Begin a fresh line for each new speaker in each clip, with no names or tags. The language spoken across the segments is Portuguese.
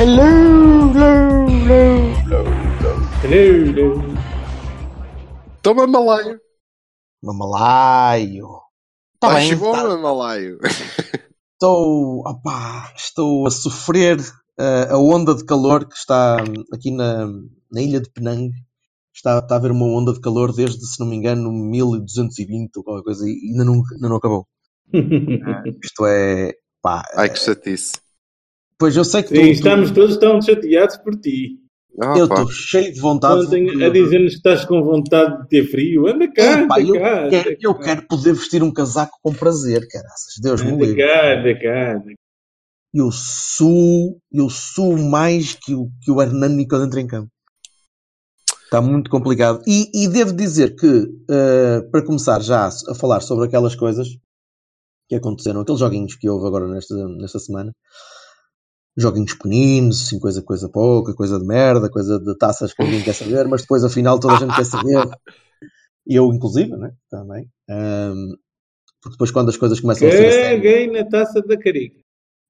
Hello, hello, hello, hello.
Toma malaio.
Mamalaio. Tá
Tá
bem,
chegou
tá-
tá. malaio.
estou, opá, estou a sofrer eh, a onda de calor que está aqui na, na ilha de Penang. Está, está a haver uma onda de calor desde, se não me engano, 1220 ou qualquer coisa e ainda não, ainda não acabou. Isto é, pá,
Ai que chatice.
Pois eu sei que tu,
Sim,
tu-
estamos todos tão chateados por ti.
Ah,
eu
pá.
estou cheio de vontade.
Ontem
de-
a dizer-nos que estás com vontade de ter frio. Anda cá,
Epá,
anda
eu,
cá.
quero,
anda
eu
cá.
quero poder vestir um casaco com prazer, caraças. Deus me
Anda
livre.
cá, anda cá. anda cá.
Eu sou, eu sou mais que o, que o Hernani quando entra em campo. Está muito complicado. E, e devo dizer que, eh, para começar já a falar sobre aquelas coisas que aconteceram, aqueles joguinhos que houve agora nesta, nesta semana, joguinhos pequeninos, assim, coisa, coisa pouca, coisa de merda, coisa de taças que ninguém quer saber, mas depois afinal toda a gente quer saber. E eu, inclusive, né? Também. Ahm, porque depois quando as coisas começam a ser
Caguei na taça da carica.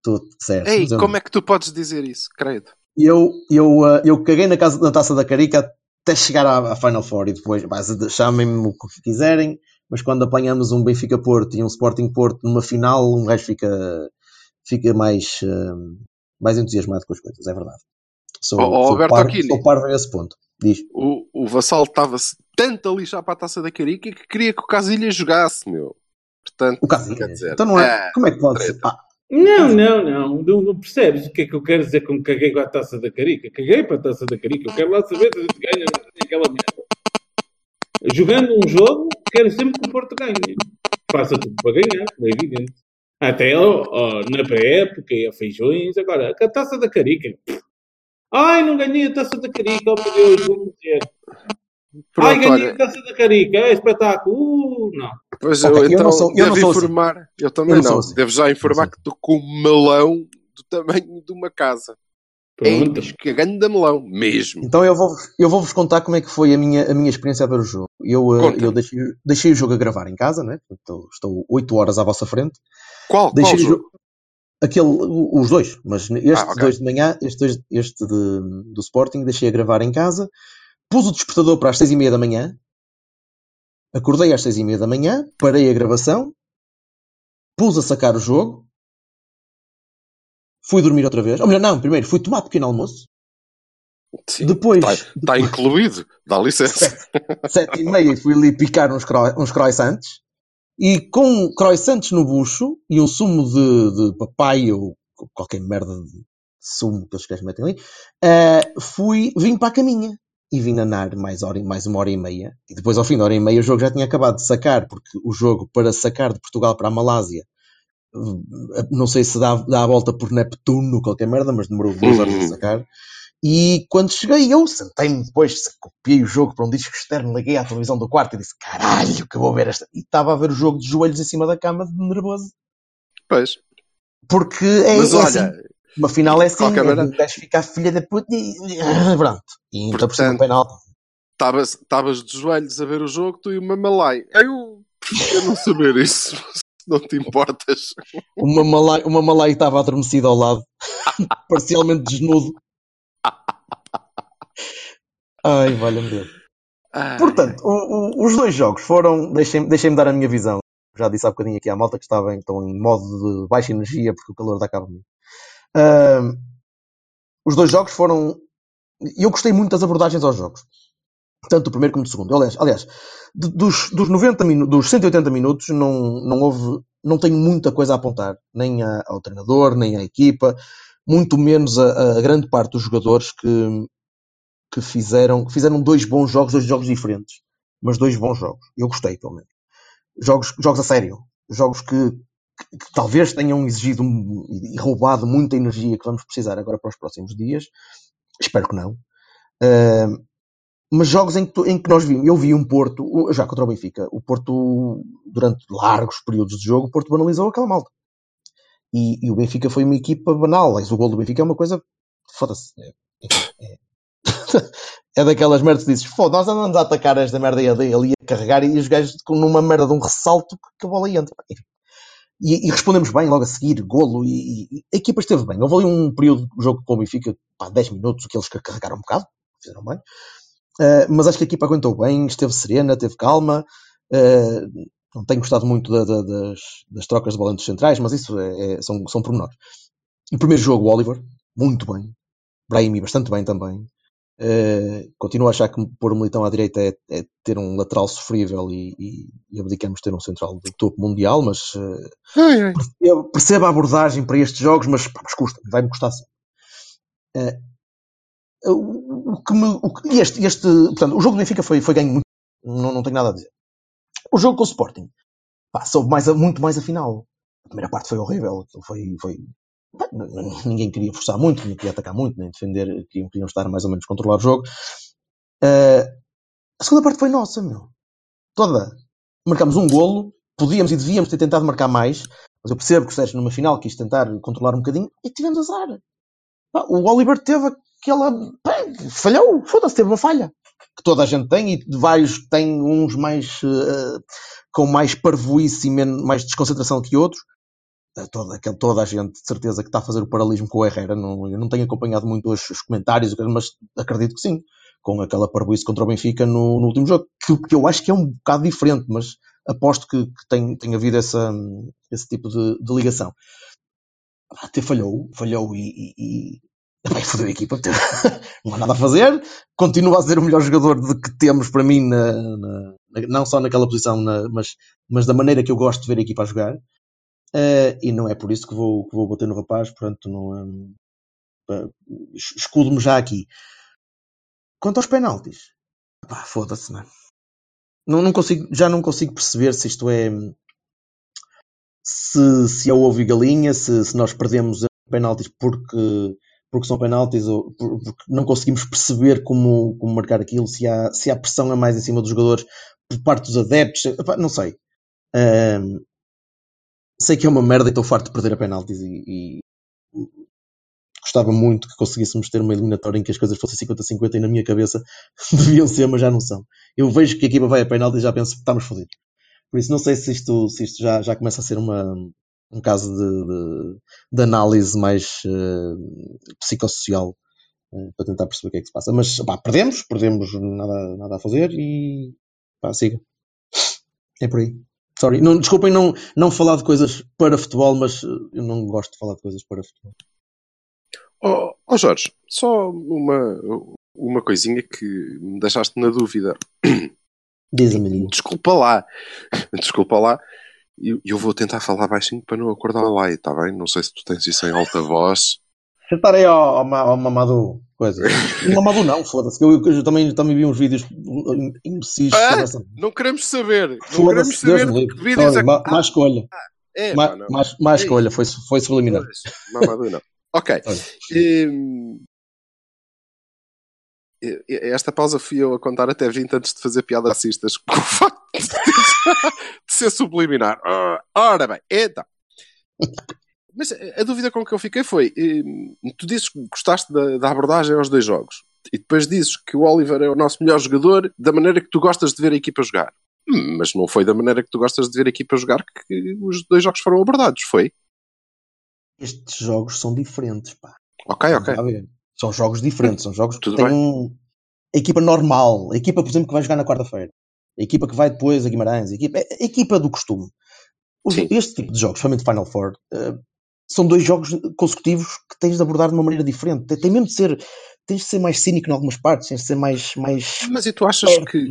tudo certo.
Ei,
eu
como é que tu podes dizer isso? Credo.
eu, eu, uh, eu caguei na, casa, na taça da Carica até chegar à, à Final Four e depois chamem-me o que quiserem, mas quando apanhamos um Benfica Porto e um Sporting Porto numa final, um gajo fica, fica mais, uh, mais entusiasmado com as coisas, é verdade. Sou,
ó,
sou,
Alberto
parvo,
Aquini.
sou parvo a esse ponto. Diz.
O, o Vassal estava-se tanto a lixar para a taça da Carica que queria que o Casilhas jogasse, meu. Portanto,
O
quer dizer,
Então não é.
ah,
como é que pode ser? Ah,
Não, não, não, não. não percebes o que é que eu quero dizer com caguei com a taça da carica? Caguei para a taça da carica. Eu quero lá saber se a gente ganha ganha aquela merda. Jogando um jogo, quero sempre que o Porto ganhe. Faça tudo para ganhar, é evidente. Até ó, ó, na pré-época e a feijões. Agora, a taça da carica. Ai, não ganhei a taça da carica, oh meu Deus, vou dizer. Ai,
Pronto,
ganhei
olha,
a taça da carica, é espetáculo. Uh, não.
pois eu
eu
então
não sou- eu
devo
não sou assim.
informar, eu também
Eu não
não,
assim.
devo já informar
Não
que estou com um melão do tamanho de uma casa.
Pronto.
Ei, que grande melão, mesmo.
Então eu vou, eu vou vos contar como é que foi a minha, a minha experiência a ver o jogo. Eu,
Conta.
eu deixei, deixei o jogo a gravar em casa, né? Portanto, estou 8 horas à vossa frente.
Qual, qual
Deixei o
jogo?
Aquele, os dois, mas estes
Ah, ok.
dois de manhã, este, este de- do Sporting, deixei a gravar em casa. Pus o despertador para as seis e meia da manhã. Acordei às seis e meia da manhã, parei a gravação, pus a sacar o jogo, fui dormir outra vez. Ou melhor, não, primeiro fui tomar pequeno almoço.
Sim,
Depois,
Está incluído, dá licença.
sete e meia, fui ali picar uns, cro uns croissants. E com croissants no bucho e um sumo de, de papaya ou qualquer merda de sumo que eles querem meter ali, eh, fui, vim para a caminha. E vim nanar mais, hora, mais uma hora e meia. E depois, ao fim da hora e meia, o jogo já tinha acabado de sacar, porque o jogo para sacar de Portugal para a Malásia, não sei se dá, dá a volta por Neptuno ou qualquer merda, mas demorou duas horas a
Uhum.
sacar. E quando cheguei, eu sentei-me depois, copiei o jogo para um disco externo, liguei à televisão do quarto e disse: Caralho, que eu vou ver esta. E estava a ver o jogo de joelhos em cima da cama, de nervoso.
Pois.
Porque é,
Mas
é
olha,
assim. Uma final é assim,
qualquer
é
maneira-
de gajo ficar filha da puta e. Pronto. E então por cima o penalti.
estavas de joelhos a ver o jogo, tu e o Mamalai. Eu prefiro não saber isso, não te importas.
Uma malai, uma malai estava adormecida ao lado, parcialmente desnudo. Ai, valha-me Deus.
Ai,
Portanto, o- o- os dois jogos foram. Deixem-me deixem dar a minha visão. Já disse há bocadinho aqui à malta que estava em, estão em modo de baixa energia porque o calor de mim. Ahm, os dois jogos foram. Eu gostei muito das abordagens aos jogos. Tanto do primeiro como do segundo. Aliás, aliás dos, dos 90 minutos, dos 180 minutos, não, não houve. Não tenho muita coisa a apontar. Nem a- ao treinador, nem à equipa. Muito menos a, a grande parte dos jogadores que, que fizeram, fizeram dois bons jogos, dois jogos diferentes, mas dois bons jogos. Eu gostei, pelo menos. Jogos, jogos a sério. Jogos que que, que talvez tenham exigido e roubado muita energia que vamos precisar agora para os próximos dias. Espero que não. Ah, mas jogos em que, em que nós vimos, eu vi um Porto, já contra o Benfica, o Porto, durante largos períodos de jogo, o Porto banalizou aquela malta. E, e o Benfica foi uma equipa banal. Mas o gol do Benfica é uma coisa. Foda-se. É, é- é daquelas merdas que dizes, foda nós andamos a atacar esta merda e a ali a carregar e os gajos numa merda de um ressalto que a bola entra. E, e respondemos bem logo a seguir, golo, e, e a equipa esteve bem. Houve ali um período do jogo com o Benfica, pá, 10 minutos, que eles carregaram um bocado, fizeram bem. Uh, mas acho que a equipa aguentou bem, esteve serena, teve calma. Uh, não tenho gostado muito da- da- das, das trocas de bola entre os centrais, mas isso é- é- são, são pormenores. No primeiro jogo, o Oliver, muito bem. Brahimi, bastante bem também. Uh, continuo a achar que pôr o Militão à direita é, é ter um lateral sofrível e, e, e abdicamos de ter um central de topo mundial, mas uh,
Ai, ai.
eu percebo a abordagem para estes jogos, mas, pá, mas custa, vai-me custar sim. Eh, o, que me, o que- este, este, portanto, o jogo do Benfica foi, foi ganho muito, não, não tenho nada a dizer. O jogo com o Sporting, pá, soube mais muito mais a final. A primeira parte foi horrível, foi, foi pá, ninguém queria forçar muito, ninguém queria atacar muito, nem defender, queriam, queriam estar mais ou menos controlar o jogo. Eh, a segunda parte foi nossa, meu. Toda. Marcámos um golo, podíamos e devíamos ter tentado marcar mais, mas eu percebo que o Sérgio numa final quis tentar controlar um bocadinho e tivemos azar. O Oliver teve aquela. pá, falhou, foda-se, teve uma falha. Que toda a gente tem e vários tem uns mais. eh, com mais parvoíce e menos, mais desconcentração que outros. Eh, Toda, toda a gente, de certeza, que está a fazer o paralelismo com o Herrera. Não, eu não tenho acompanhado muito os, os comentários, mas acredito que sim. Com aquela parvoíce contra o Benfica no, no último jogo. Que, que eu acho que é um bocado diferente, mas aposto que, que tem, tem havido essa, esse tipo de, de ligação. Até falhou, falhou e, e, bem, fodeu a equipa. não há nada a fazer. Continua a ser o melhor jogador de que temos para mim, na, na- não só naquela posição, na- mas, mas da maneira que eu gosto de ver a equipa a jogar. Eh, e não é por isso que vou, que vou bater no rapaz, portanto, não, pá, es- escudo-me já aqui. Quanto aos penaltis, pá, foda-se, é? não, não consigo, já não consigo perceber se isto é se, se é ovo e galinha, se, se nós perdemos penaltis porque, porque são penaltis ou por- porque não conseguimos perceber como, como marcar aquilo, se há, se há pressão a mais em cima dos jogadores por parte dos adeptos, não sei. Ahm, sei que é uma merda e estou farto de perder a penaltis e, e gostava muito que conseguíssemos ter uma eliminatória em que as coisas fossem 50-50 e na minha cabeça deviam ser, mas já não são. Eu vejo que a equipa vai a penalti e já penso que estamos fodidos. Por isso não sei se isto, se isto já, já começa a ser uma, um caso de, de, de análise mais eh, psicossocial eh, para tentar perceber o que é que se passa. Mas pá, perdemos, perdemos nada, nada a fazer e pá, siga. É por aí. Sorry, não, desculpem não, não falar de coisas para futebol, mas eh, eu não gosto de falar de coisas para futebol.
Oh, oh, Jorge, só uma, uma coisinha que me deixaste na dúvida.
Diz-me.
Desculpa lá. Desculpa lá. Eu, eu vou tentar falar baixinho para não acordar lá, está bem? Não sei se tu tens isso em alta voz.
Aí ao, ao, ao Mamadou, coisa. Mamadou não, foda-se. Eu, eu, eu também, também vi uns vídeos imbecis
Ah. Não queremos saber. Não queremos
Foda-se, Deus
saber
me
que
livre.
vídeos
Sorry,
é
má, má escolha.
é,
Má,
não.
má, má
É
escolha, foi, foi subliminar.
Pois, Mamadou não. Ok. Hum, esta pausa fui eu a contar até 20 antes de fazer piadas racistas com o facto ser subliminar. Ah, Ora bem, então. Mas a dúvida com que eu fiquei foi: hum, tu dizes que gostaste da, da abordagem aos dois jogos e depois dizes que o Oliver é o nosso melhor jogador da maneira que tu gostas de ver a equipa jogar. Hum, mas não foi da maneira que tu gostas de ver a equipa jogar que os dois jogos foram abordados, foi?
Estes jogos são diferentes, pá.
Ok, ok.
São jogos diferentes, são jogos que
Tudo
têm
bem.
um. A equipa normal, a equipa, por exemplo, que vai jogar na quarta-feira, a equipa que vai depois a Guimarães, a equipa, a equipa do costume. Os- este tipo de jogos, somente Final Four, eh, são dois jogos consecutivos que tens de abordar de uma maneira diferente. Tem, tem mesmo de ser, tens de ser mais cínico em algumas partes, tens de ser mais. mais
Mas e tu achas que.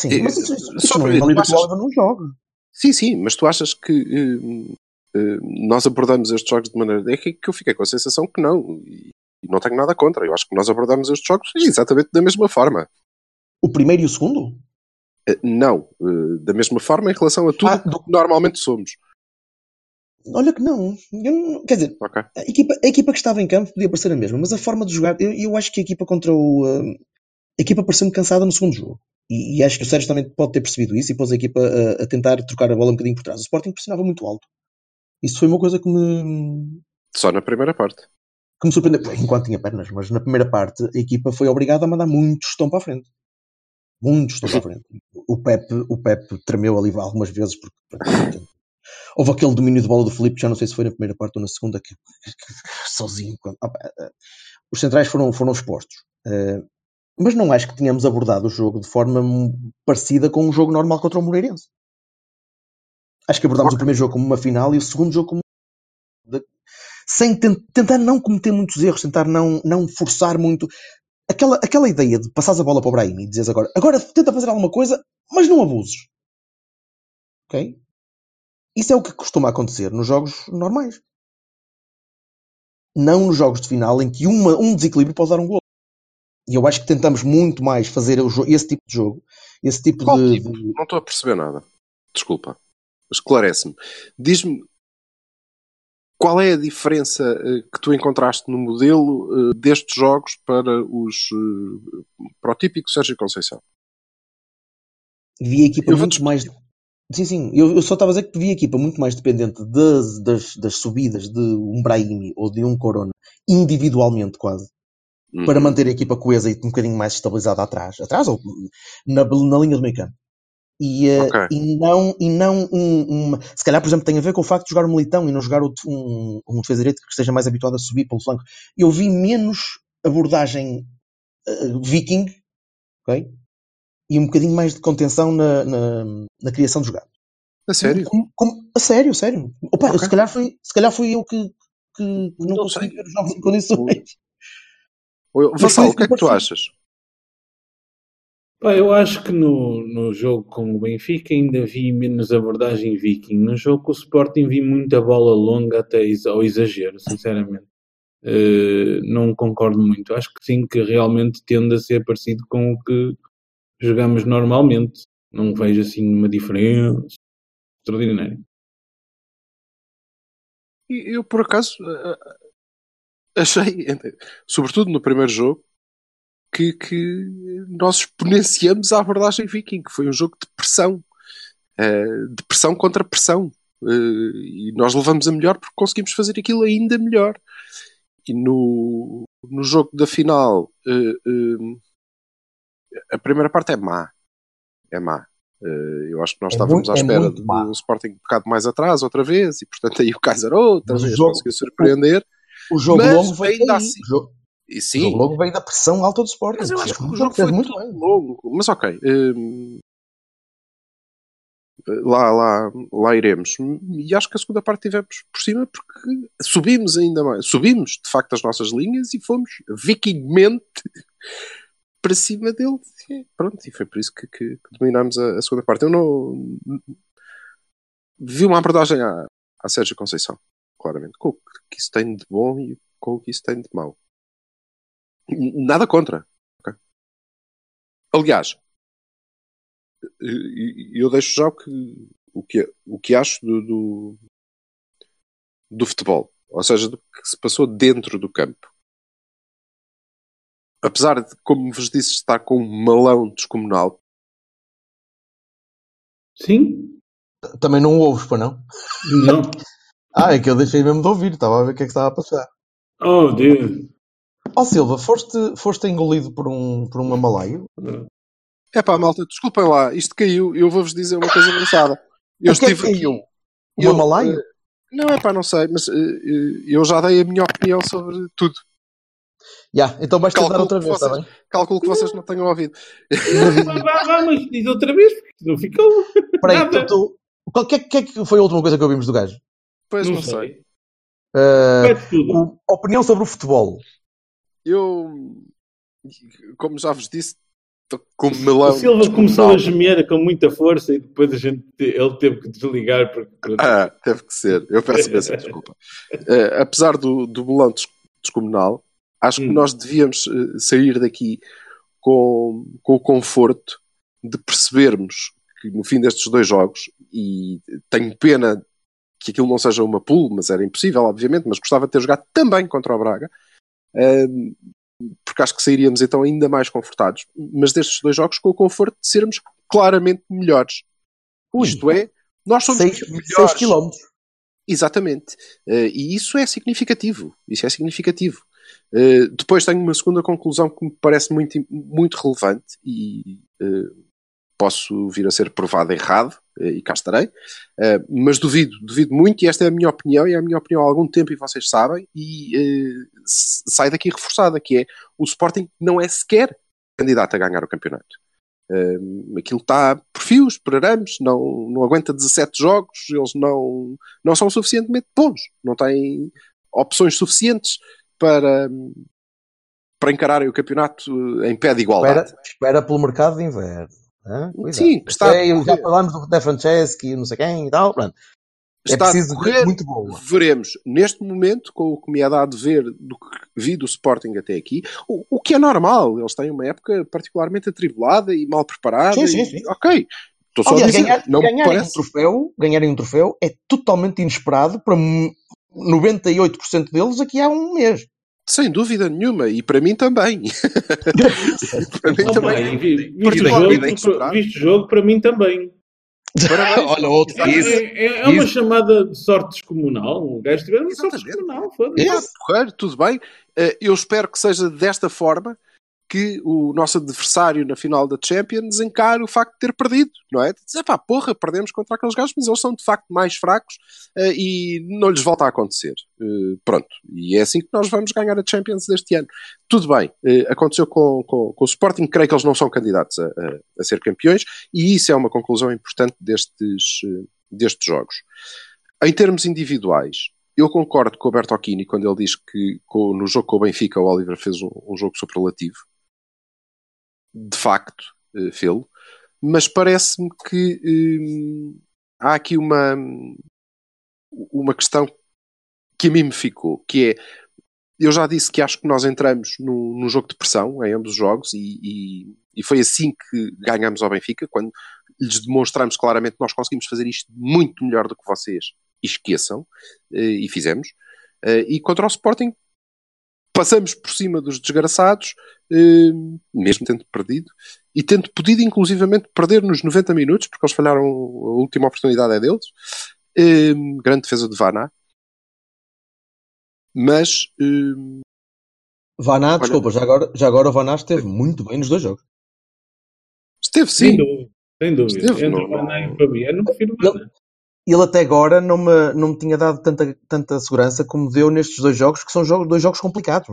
Sim, mas isso, isso,
só
não
para-
invalida
achas-
não joga.
Sim, sim, mas tu achas que hum, hum, nós abordamos estes jogos de maneira. É que que eu fiquei com a sensação que não. E e não tenho nada contra. Eu acho que nós abordamos estes jogos exatamente da mesma forma.
O primeiro e o segundo?
Eh, Não, eh, da mesma forma em relação a tudo
Ah,
que
do-
normalmente somos.
Olha que não. Quer dizer,
Ok.
a equipa, a equipa que estava em campo podia parecer a mesma, mas a forma de jogar, eu, eu acho que a equipa contra o. uh, a equipa pareceu-me cansada no segundo jogo. E, e acho que o Sérgio também pode ter percebido isso e pôs a equipa a, a tentar trocar a bola um bocadinho por trás. O Sporting pressionava muito alto. Isso foi uma coisa que me,
Só na primeira parte.
que me surpreendeu, enquanto tinha pernas, mas na primeira parte a equipa foi obrigada a mandar muito estão para a frente. Muito estão para a frente. O Pepe, o Pepe tremeu ali algumas vezes porque porque- houve aquele domínio de bola do Felipe, já não sei se foi na primeira parte ou na segunda, que, que- sozinho. quando- pá, ah, os centrais foram, foram expostos. Eh, mas não acho que tenhamos abordado o jogo de forma parecida com um jogo normal contra o Moreirense. Acho que abordámos o primeiro jogo como uma final e o segundo jogo como sem ten- tentar não cometer muitos erros, tentar não, não forçar muito. Aquela, aquela ideia de passares a bola para o Brahim e dizes agora, agora tenta fazer alguma coisa, mas não abuses. Ok? Isso é o que costuma acontecer nos jogos normais. Não nos jogos de final em que uma, um desequilíbrio pode dar um gol. E eu acho que tentamos muito mais fazer esse tipo de jogo, esse tipo
Qual
de,
tipo?
de-
Não estou a perceber nada. Desculpa. Esclarece-me. Diz-me qual é a diferença eh, que tu encontraste no modelo eh, destes jogos para os eh, para o típico Sérgio Conceição?
vi a equipa
Eu vou
muito mais. Sim, sim, eu, eu só estava a dizer que vi a equipa muito mais dependente das, das, das subidas de um Brahimi ou de um Corona, individualmente quase,
Uhum.
para manter a equipa coesa e um bocadinho mais estabilizada atrás, atrás ou na, na linha do meio campo. E, eh,
Ok.
e não, e não um, um- Se calhar, por exemplo, tem a ver com o facto de jogar um militão e não jogar outro- um, um defesa direito que esteja mais habituado a subir pelo flanco. Eu vi menos abordagem eh, viking, ok? E um bocadinho mais de contenção na, na, na criação de jogadas.
A sério?
Como- como- a sério, a sério. Opa,
Ok.
se, calhar foi, se calhar fui eu que, que, que não,
Não
consegui
sei.
ver os jogos em condições.
Vassal, o que é que tu achas?
Eu acho que no, no jogo com o Benfica ainda vi menos abordagem viking. No jogo com o Sporting vi muita bola longa até ao exagero, sinceramente. Eh, não concordo muito. Acho que sim, que realmente tende a ser parecido com o que jogamos normalmente. Não vejo assim uma diferença extraordinária.
Eu, por acaso, eh, eh, achei, sobretudo no primeiro jogo, que, que nós exponenciamos a abordagem viking, que foi um jogo de pressão. eh, de pressão contra pressão. Eh, e nós levamos a melhor porque conseguimos fazer aquilo ainda melhor. E no, no jogo da final, eh, a primeira parte é má. É má. Eu acho que nós
É
estávamos
muito-
à
é
espera do
má.
Sporting um bocado mais atrás, outra vez, e portanto aí o Kaiser outra
Mas
vez
jogo-
conseguiu surpreender.
O jogo
Mas
longo veio
ainda
daí.
assim-
O
E
o
sim,
jogo longo veio da pressão alta do Sporting.
mas eu acho que o jogo foi
muito bem.
longo. Mas ok. hum, lá, lá, lá iremos. E acho que a segunda parte tivemos por cima porque subimos ainda mais. Subimos, de facto, as nossas linhas e fomos vikingmente para cima dele. E pronto, e foi por isso que, que- que dominámos a, a segunda parte. Eu não... Vi uma abordagem à, à Sérgio Conceição, claramente. Com o que isso tem de bom e com o que isso tem de mau. Nada contra. ok? Aliás, e- e eu deixo já o que, o que, o que acho do, do, do futebol. Ou seja, do que se passou dentro do campo. Apesar de, como vos disse, estar com um malão descomunal,
Sim?
Também não ouves, para não?
Não.
Ah, é que eu deixei mesmo de ouvir. Estava a ver o que é que estava a passar.
Oh, Deus.
Ó Silva, foste, foste engolido por um, por um amalaio?
é pá, malta, desculpem lá, isto caiu. Eu vou-vos dizer uma coisa engraçada. Eu
O que é que
estive aqui.
caiu? Um
eu, eh, Não é pá, não sei, mas eh, eu já dei a minha opinião sobre tudo.
Já, então vais tentar
Calculo
outra vez, está
vocês-
bem?
Calculo que vocês não tenham ouvido.
Vá, vá, vá, mas diz outra vez, porque não ficou.
Espera aí,
Nada.
tu, qual que, é- que é que foi a última coisa que ouvimos do gajo?
Pois
não
não sei.
sei.
Uh,
tudo.
o- opinião sobre o futebol.
Eu, como já vos disse, com melão.
O Silva começou a gemer com muita força e depois a gente, ele teve que desligar porque
Ah, teve que ser. Eu peço imensa desculpa. Eh, apesar do, do melão des- descomunal, acho que
Hum.
nós devíamos eh, sair daqui com, com o conforto de percebermos que no fim destes dois jogos, e tenho pena que aquilo não seja uma pool, mas era impossível, obviamente, mas gostava de ter jogado também contra o Braga, uh, porque acho que sairíamos então ainda mais confortados. Mas destes dois jogos com o conforto de sermos claramente melhores.
Ui.
Isto é, nós somos
6
melhores.
km.
Exatamente. Uh, e isso é significativo. Isso é significativo. Uh, depois tenho uma segunda conclusão que me parece muito, muito relevante e uh, posso vir a ser provado errado, e cá estarei, mas duvido, duvido muito, e esta é a minha opinião, e é a minha opinião há algum tempo, e vocês sabem, e sai daqui reforçada, que é o Sporting não é sequer candidato a ganhar o campeonato. Aquilo está por fios, por arames, não, não aguenta 17 jogos, eles não, não são suficientemente bons, não têm opções suficientes para, para encararem o campeonato em pé de igualdade.
Espera, espera pelo mercado de inverno. Cuidado.
Sim, que está a
já falámos do De Franceschi, não sei quem e tal. Pronto. É
Está a
preciso
correr.
muito boa.
Veremos, neste momento, com o que me é dado ver do que vi do Sporting até aqui, o, o que é normal, eles têm uma época particularmente atribulada e mal preparada.
Sim, sim,
e-
sim.
Ok, estou só a
Aliás,
dizer,
ganhar,
não
ganharem, um
parece.
troféu, ganharem um troféu é totalmente inesperado para m- 98% deles aqui há um mês.
Sem dúvida nenhuma, e para mim também. para mim
Opa,
também.
vi- visto, o
particularmente
jogo, visto o jogo, para mim também.
Olha, outro.
É,
Isso.
é- é uma chamada de sorte descomunal. O gajo tiver uma sorte descomunal. foda-se.
Correr, tudo bem. Eh, Eu espero que seja desta forma que o nosso adversário na final da Champions encare o facto de ter perdido, não é? De dizer, pá, porra, perdemos contra aqueles gajos, mas eles são de facto mais fracos eh, e não lhes volta a acontecer. Eh, pronto. E é assim que nós vamos ganhar a Champions deste ano. Tudo bem. Eh, aconteceu com, com, com o Sporting, creio que eles não são candidatos a, a- a ser campeões e isso é uma conclusão importante destes, destes jogos. Em termos individuais, eu concordo com o Bertocchini quando ele diz que no jogo com o Benfica o Oliver fez um, um jogo superlativo. De facto, eh, fê-lo. Mas parece-me que hum, há aqui uma, uma questão que a mim me ficou, que é eu já disse que acho que nós entramos num, num jogo de pressão em ambos os jogos e, e- e foi assim que ganhamos ao Benfica, quando lhes demonstramos claramente que nós conseguimos fazer isto muito melhor do que vocês esqueçam, eh, e fizemos. Eh, E contra o Sporting passamos por cima dos desgraçados, eh, mesmo tendo perdido, e tendo podido inclusivamente perder nos 90 minutos, porque eles falharam, a última oportunidade é deles. Eh, Grande defesa de Vaná. Mas eh,
Vaná, desculpa, já agora, já agora o Vaná esteve muito bem nos dois jogos.
esteve
Sem
sim.
dúvida. Sem dúvida.
Esteve,
Entre
não-
o Mané e o Fabiano, prefiro Mané.
Ele até agora não me, não me tinha dado tanta, tanta segurança como deu nestes dois jogos, que são jogos, dois jogos complicados.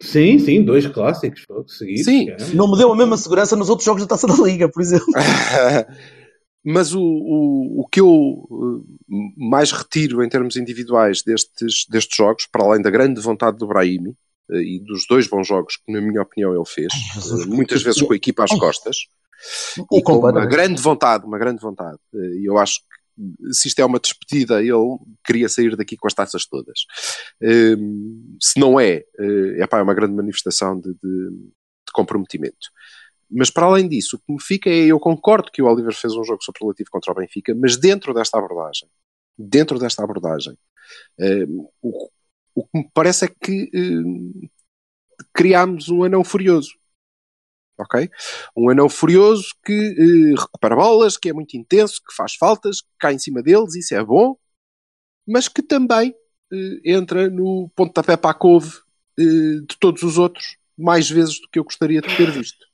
Sim, sim, dois clássicos seguidos.
Sim.
cara.
Não me deu a mesma segurança nos outros jogos da Taça da Liga, por exemplo.
Mas o, o, o que eu eh, mais retiro em termos individuais destes, destes jogos, para além da grande vontade do Brahimi eh, e dos dois bons jogos que, na minha opinião, ele fez,
Jesus,
eh, muitas vezes com a equipa às
Ai.
costas, e com uma grande vontade, uma grande vontade. E eu acho que se isto é uma despedida, ele queria sair daqui com as taças todas. Eh, Se não é, eh, epá, é uma grande manifestação de, de- de comprometimento. Mas para além disso, o que me fica é, eu concordo que o Oliver fez um jogo superlativo contra o Benfica, mas dentro desta abordagem, dentro desta abordagem, eh, o, o que me parece é que eh, criámos um anão furioso. Ok? Um anão furioso que eh, recupera bolas, que é muito intenso, que faz faltas, que cai em cima deles, isso é bom, mas que também eh, entra no pontapé para a couve eh, de todos os outros, mais vezes do que eu gostaria de ter visto.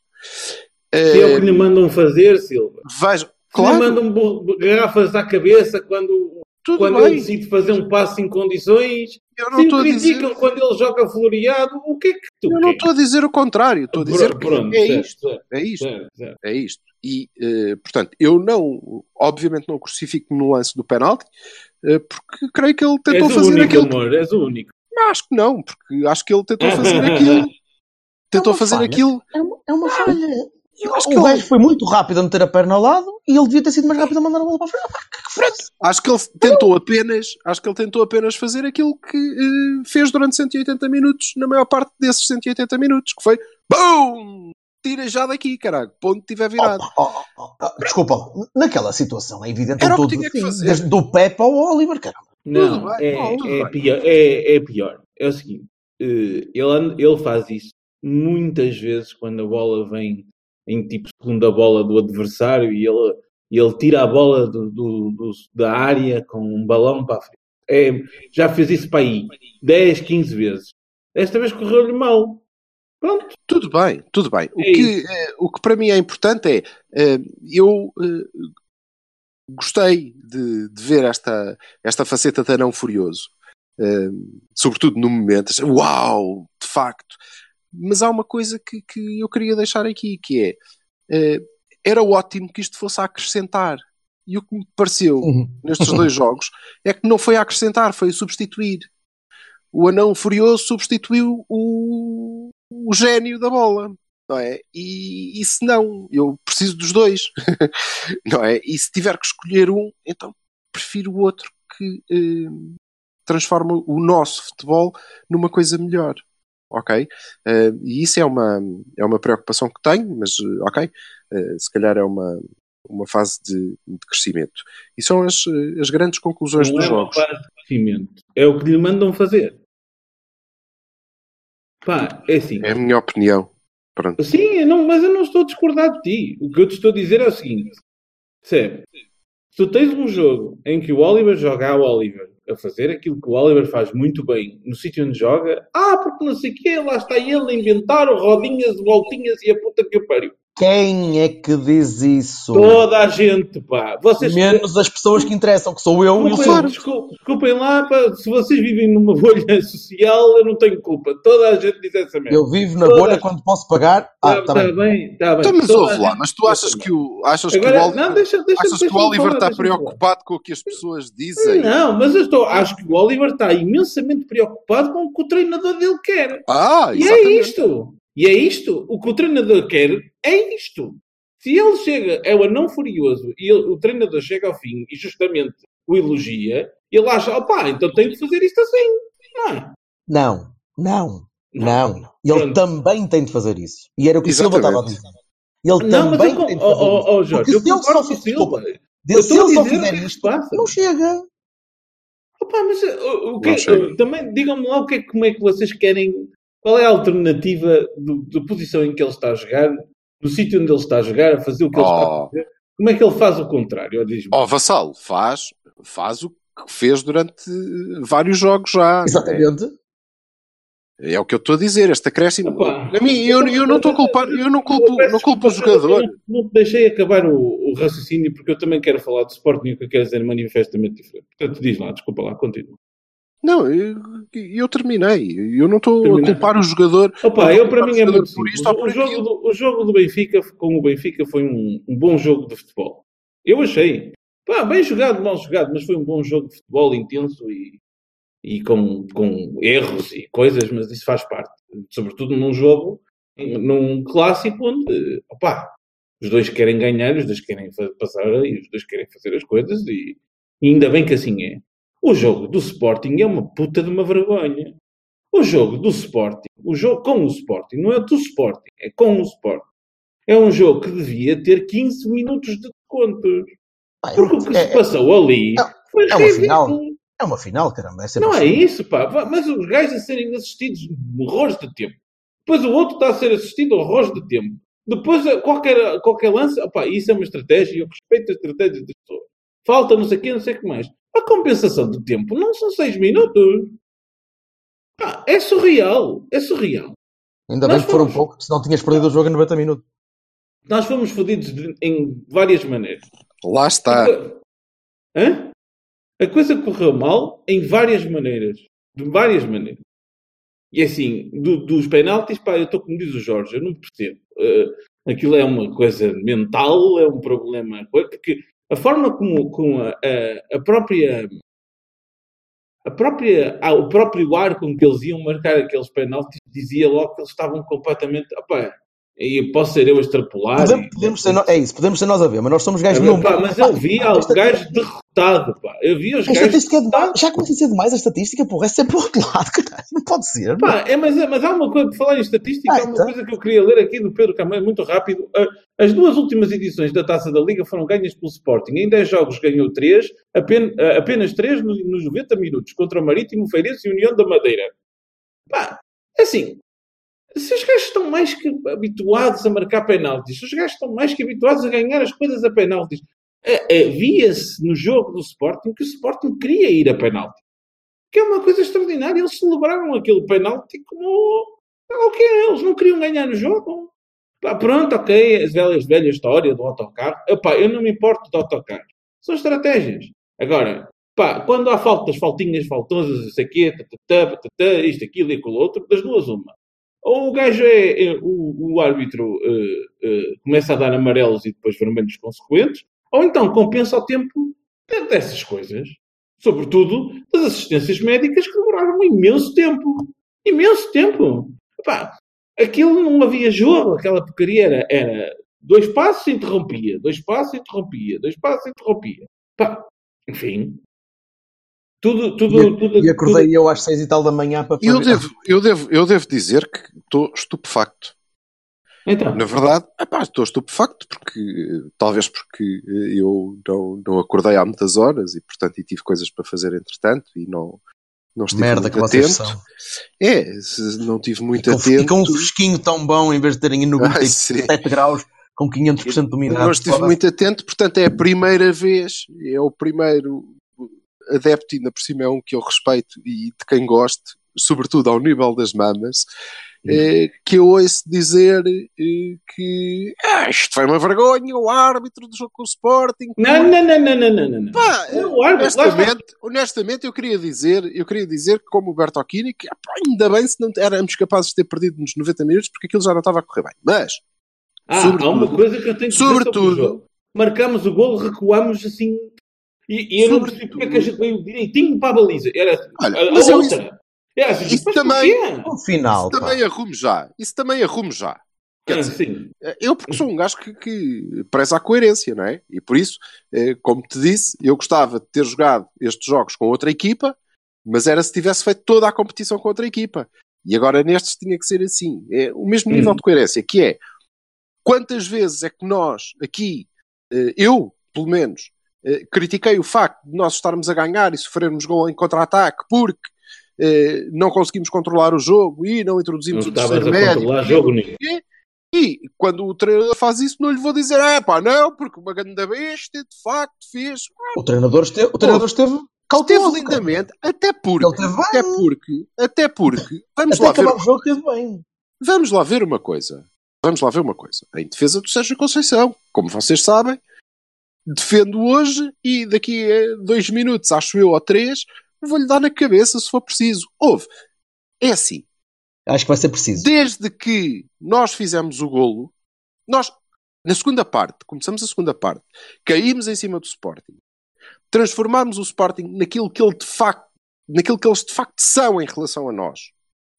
É o que lhe mandam fazer, Silva.
Veja,
Que lhe
claro,
mandam garrafas à cabeça quando,
tudo
quando
bem.
ele decide fazer um passo em condições.
Eu não
Se
estou a dizer,
criticam quando ele joga floreado. O que é que tu
eu não estou a dizer o contrário, estou a dizer que
Pronto,
é
certo,
isto,
certo,
é isto.
certo, certo.
É isto. E, eh, portanto, eu não, obviamente não crucifico no lance do penalti, eh, porque creio que ele tentou
És
fazer
único,
aquilo.
amor, és o único.
Não, acho que não, porque acho que ele tentou fazer aquilo. Tentou
uma
fazer
falha.
aquilo.
É uma, é uma falha.
Eu acho
o
que ele-
gajo foi muito rápido a meter a perna ao lado e ele devia ter sido mais rápido a mandar a bola para a frente. Ah, que frente.
Acho que ele tentou apenas, acho que ele tentou apenas fazer aquilo que eh, fez durante 180 minutos, na maior parte desses 180 minutos, que foi BUM! Tira já daqui, caralho, ponto estiver virado.
Oh, oh, oh, oh, desculpa, naquela situação é evidente
Era o que tinha que fazer.
desde do Pepe ao Oliver, caramba.
Não,
Tudo bem,
é,
tudo
é pior, é, é pior. É o seguinte, eh, ele, ele faz isso muitas vezes quando a bola vem em tipo segunda bola do adversário e ele, e ele tira a bola do, do- do- da área com um balão para a frente. É, já fez isso para aí 10, 15 vezes. Desta vez correu-lhe mal. Pronto.
Tudo bem, tudo bem. O,
É
que, eh, o que para mim é importante é eh, eu eh, gostei de, de ver esta, esta faceta de anão furioso. Sobretudo no momento. Uau, de facto. Mas há uma coisa que, que eu queria deixar aqui, que é eh, era ótimo que isto fosse a acrescentar. E o que me pareceu
Uhum.
nestes dois jogos é que não foi a acrescentar, foi a substituir. O anão furioso substituiu o, o gênio da bola, não é? E, e se não, eu preciso dos dois, não é? E se tiver que escolher um, então prefiro o outro que eh, transforma o nosso futebol numa coisa melhor. Ok? Eh, e isso é uma, é uma preocupação que tenho, mas eh, ok, eh, se calhar é uma, uma fase de, de crescimento. E são as, as grandes conclusões
Não
dos
é uma
jogos.
fase de crescimento. É o que lhe mandam fazer. Pá, é assim.
É a minha opinião. Pronto.
Sim, não, mas eu não estou a discordar de ti. O que eu te estou a dizer é o seguinte? Se tu tens um jogo em que o Oliver joga ao Oliver a fazer aquilo que o Oliver faz muito bem no sítio onde joga, ah, porque não sei o quê, lá está ele a inventar rodinhas, voltinhas e a puta que eu pariu.
Quem é que diz isso?
Toda a gente, pá. Vocês
Menos as pessoas que interessam, que sou eu e o
Desculpem,
Silvio.
desculpem, desculpem lá, pá, se vocês vivem numa bolha social, eu não tenho culpa. Toda a gente diz essa merda.
Eu vivo na
Toda-
bolha quando posso pagar. Ah,
Está
tá bem.
bem, está bem.
Então, mas ouve lá,
gente
mas tu achas que o, achas que
Agora,
o Oliver,
não, deixa, deixa,
achas que
deixa-me
o Oliver
falar,
está preocupado com o que as pessoas dizem?
Não, mas eu estou, acho que o Oliver está imensamente preocupado com o que o treinador dele quer.
Ah,
E é isto. E é isto. O que o treinador quer é isto. Se ele chega, é o anão furioso, e ele- o treinador chega ao fim e justamente o elogia, ele acha, opá, então tenho que fazer isto assim. Não é?
Não, não, não. Ele
Pronto.
também tem de fazer isso. E era o que o Silva estava a dizer. Ele
Não, mas
também
eu,
tem de
oh,
fazer
oh,
isso.
oh, Jorge,
Porque
eu
se ele só
com o
fizer- se ele só
o
fizer
que é que
isto,
passa.
não chega.
Opa, mas uh, o que,
Não chega.
uh, também digam-me lá o que é, como é que vocês querem. Qual é a alternativa do- da posição em que ele está a jogar, do sítio onde ele está a jogar, a fazer o que ele está a
Oh,
fazer? Como é que ele faz o contrário? Diz-me.
oh, Vassalo, faz, faz o que fez durante vários jogos já.
Exatamente.
É, é o que eu estou a dizer, este acréscimo.
Opa.
A mim, eu, eu não estou a culpar, eu não culpo, não culpo o jogador.
Não, não te deixei acabar o, o raciocínio porque eu também quero falar de Sporting e o que eu quero dizer é manifestamente diferente. Portanto, diz lá, desculpa lá, continua.
Não, eu, eu terminei. Eu não estou a culpar o jogador.
Opa,
Eu
para mim é muito
por isto
O jogo, do, o jogo do Benfica com o Benfica foi um, um bom jogo de futebol. Eu achei. Pá, bem jogado, mal jogado, mas foi um bom jogo de futebol intenso e, e com, com erros e coisas, mas isso faz parte. Sobretudo num jogo, num clássico onde, opá, os dois querem ganhar, os dois querem passar e os dois querem fazer as coisas e, e ainda bem que assim é. O jogo do Sporting é uma puta de uma vergonha. O jogo do Sporting, o jogo com o Sporting, não é do Sporting, é com o Sporting. É um jogo que devia ter 15 minutos de descontos.
Pá,
Porque o que
é,
se passou ali
Não,
foi
é uma final. é uma final, caramba. É
Não é isso, pá. Mas os gajos a serem assistidos horrores de tempo. Depois o outro está a ser assistido horrores de tempo. Depois a- qualquer, qualquer lance, opá, isso é uma estratégia. Eu respeito a estratégia das pessoas. Falta não sei o quê, não sei o que mais. A compensação do tempo não são 6 minutos. Ah, é surreal. É surreal.
Ainda bem
Nós
que foram poucos, senão tinhas perdido o jogo em 90 minutos.
Nós fomos fodidos de- em várias maneiras.
Lá está.
Hã? A coisa correu mal em várias maneiras. De várias maneiras. E assim, do- dos penaltis, pá, eu estou como diz o Jorge, eu não percebo. Eh, aquilo é uma coisa mental, é um problema. Porque a forma como, como a, a- a própria. A própria, ah, o próprio ar com que eles iam marcar aqueles penaltis dizia logo que eles estavam completamente. Opá, e posso ser eu a extrapolar.
Podemos,
e-
podemos ser, é isso, podemos ser nós a ver, mas nós somos gajos não.
pá, mas eu vi
Pá, esta-
gajo derrotado, pá. Eu vi os
A
gajos.
é demais. Já começa a ser demais a estatística, porra. É sempre o outro lado. Não pode ser.
Pá, é, mas, mas há uma coisa, por falar em estatística,
Ah,
há uma
então.
coisa que eu queria ler aqui do Pedro Camargo, muito rápido. Ah, As duas últimas edições da Taça da Liga foram ganhas pelo Sporting. Em 10 jogos ganhou 3, apenas, ah, apenas 3 nos, nos 90 minutos, contra o Marítimo, Feirense e União da Madeira. Pá, assim, se os gajos estão mais que habituados a marcar penaltis, se os gajos estão mais que habituados a ganhar as coisas a penaltis, é, é, via-se no jogo do Sporting que o Sporting queria ir a penalti. Que é uma coisa extraordinária. Eles celebraram aquele penalti como. O que Eles não queriam ganhar no jogo. Pá, pronto, ok, as velhas, velha história do autocarro. Epá, eu não me importo do autocarro. São estratégias. Agora, pá, quando há faltas, faltinhas, faltosas, isso aqui, tatatá, tatatá, isto, aquilo e aquilo outro, das duas, uma. Ou o gajo é, é- o, o árbitro eh, eh, começa a dar amarelos e depois vermelhos consequentes, ou então compensa o tempo dessas coisas. Sobretudo das assistências médicas que demoraram um imenso tempo. Imenso tempo. Epá, aquilo não havia jogo, aquela porcaria era, era dois passos e interrompia, dois passos e interrompia, dois passos e interrompia. Pá, enfim. Tudo, tudo, tudo.
E acordei eu às seis e tal da manhã para
Eu
fazer-
devo, eu, devo, eu devo dizer que estou estupefacto.
tudo. Então,
Na verdade, epá, estou estupefacto porque talvez porque eh, eu não, não acordei há muitas horas e portanto e tive coisas para fazer entretanto e não, não estive
Merda
muito atento.
são.
É, se não tive muito
Ficam,
atento.
ficam um fresquinho tão bom em vez de terem
Ai,
97
sim.
graus com 500% de umidade.
Não estive muito atento, portanto é a primeira vez, é o primeiro adepto, ainda por cima é um que eu respeito e de quem gosto, sobretudo ao nível das mamas, eh, que eu ouço dizer eh, que ah, isto foi uma vergonha, o árbitro do jogo com o Sporting.
não, não, não, não, não, não, não. não.
Pá,
O árbitro, lá está.
honestamente, honestamente, eu queria dizer, eu queria dizer que como o Bertocchini, que ah, pá, ainda bem se não éramos capazes de ter perdido nos 90 minutos, porque aquilo já não estava a correr bem. Mas,
Ah, há uma coisa que eu tenho que dizer sobre o jogo. Marcamos o golo, recuamos assim. E, e eu não percebi porque é que a gente veio direitinho para a baliza. Era assim,
Olha,
a, a
mas
outra. Era assim,
isso também-
porquê?
No final,
isso
pá.
também arrumo já. Isso também arrumo já. Quer
Ah,
dizer,
sim.
Eu, porque sou um gajo que, que preza a coerência, não é? E por isso, eh, como te disse, eu gostava de ter jogado estes jogos com outra equipa, mas era se tivesse feito toda a competição com outra equipa. E agora nestes tinha que ser assim. É o mesmo nível
Hum.
de coerência, que é quantas vezes é que nós aqui, eh, eu, pelo menos, critiquei o facto de nós estarmos a ganhar e sofrermos gol em contra-ataque porque eh, não conseguimos controlar o jogo e não
Não
introduzimos o
estavas
terceiro
a
médio.
controlar jogo nenhum.
E quando o treinador faz isso, não lhe vou dizer, ah pá, não, porque uma grande besta de facto fez.
O treinador esteve, o treinador esteve cara.
lindamente, até porque, até porque, até porque, vamos
Até
lá, ver,
o jogo teve bem.
vamos lá ver uma coisa. Vamos lá ver uma coisa. Em defesa do Sérgio Conceição, como vocês sabem, defendo hoje e daqui a dois minutos, acho eu, ou três, vou-lhe dar na cabeça se for preciso. Houve. É assim.
Acho que vai ser preciso.
desde que nós fizemos o golo, nós, na segunda parte, começamos a segunda parte, caímos em cima do Sporting, transformámos o Sporting naquilo que ele de facto, naquilo que eles de facto são em relação a nós,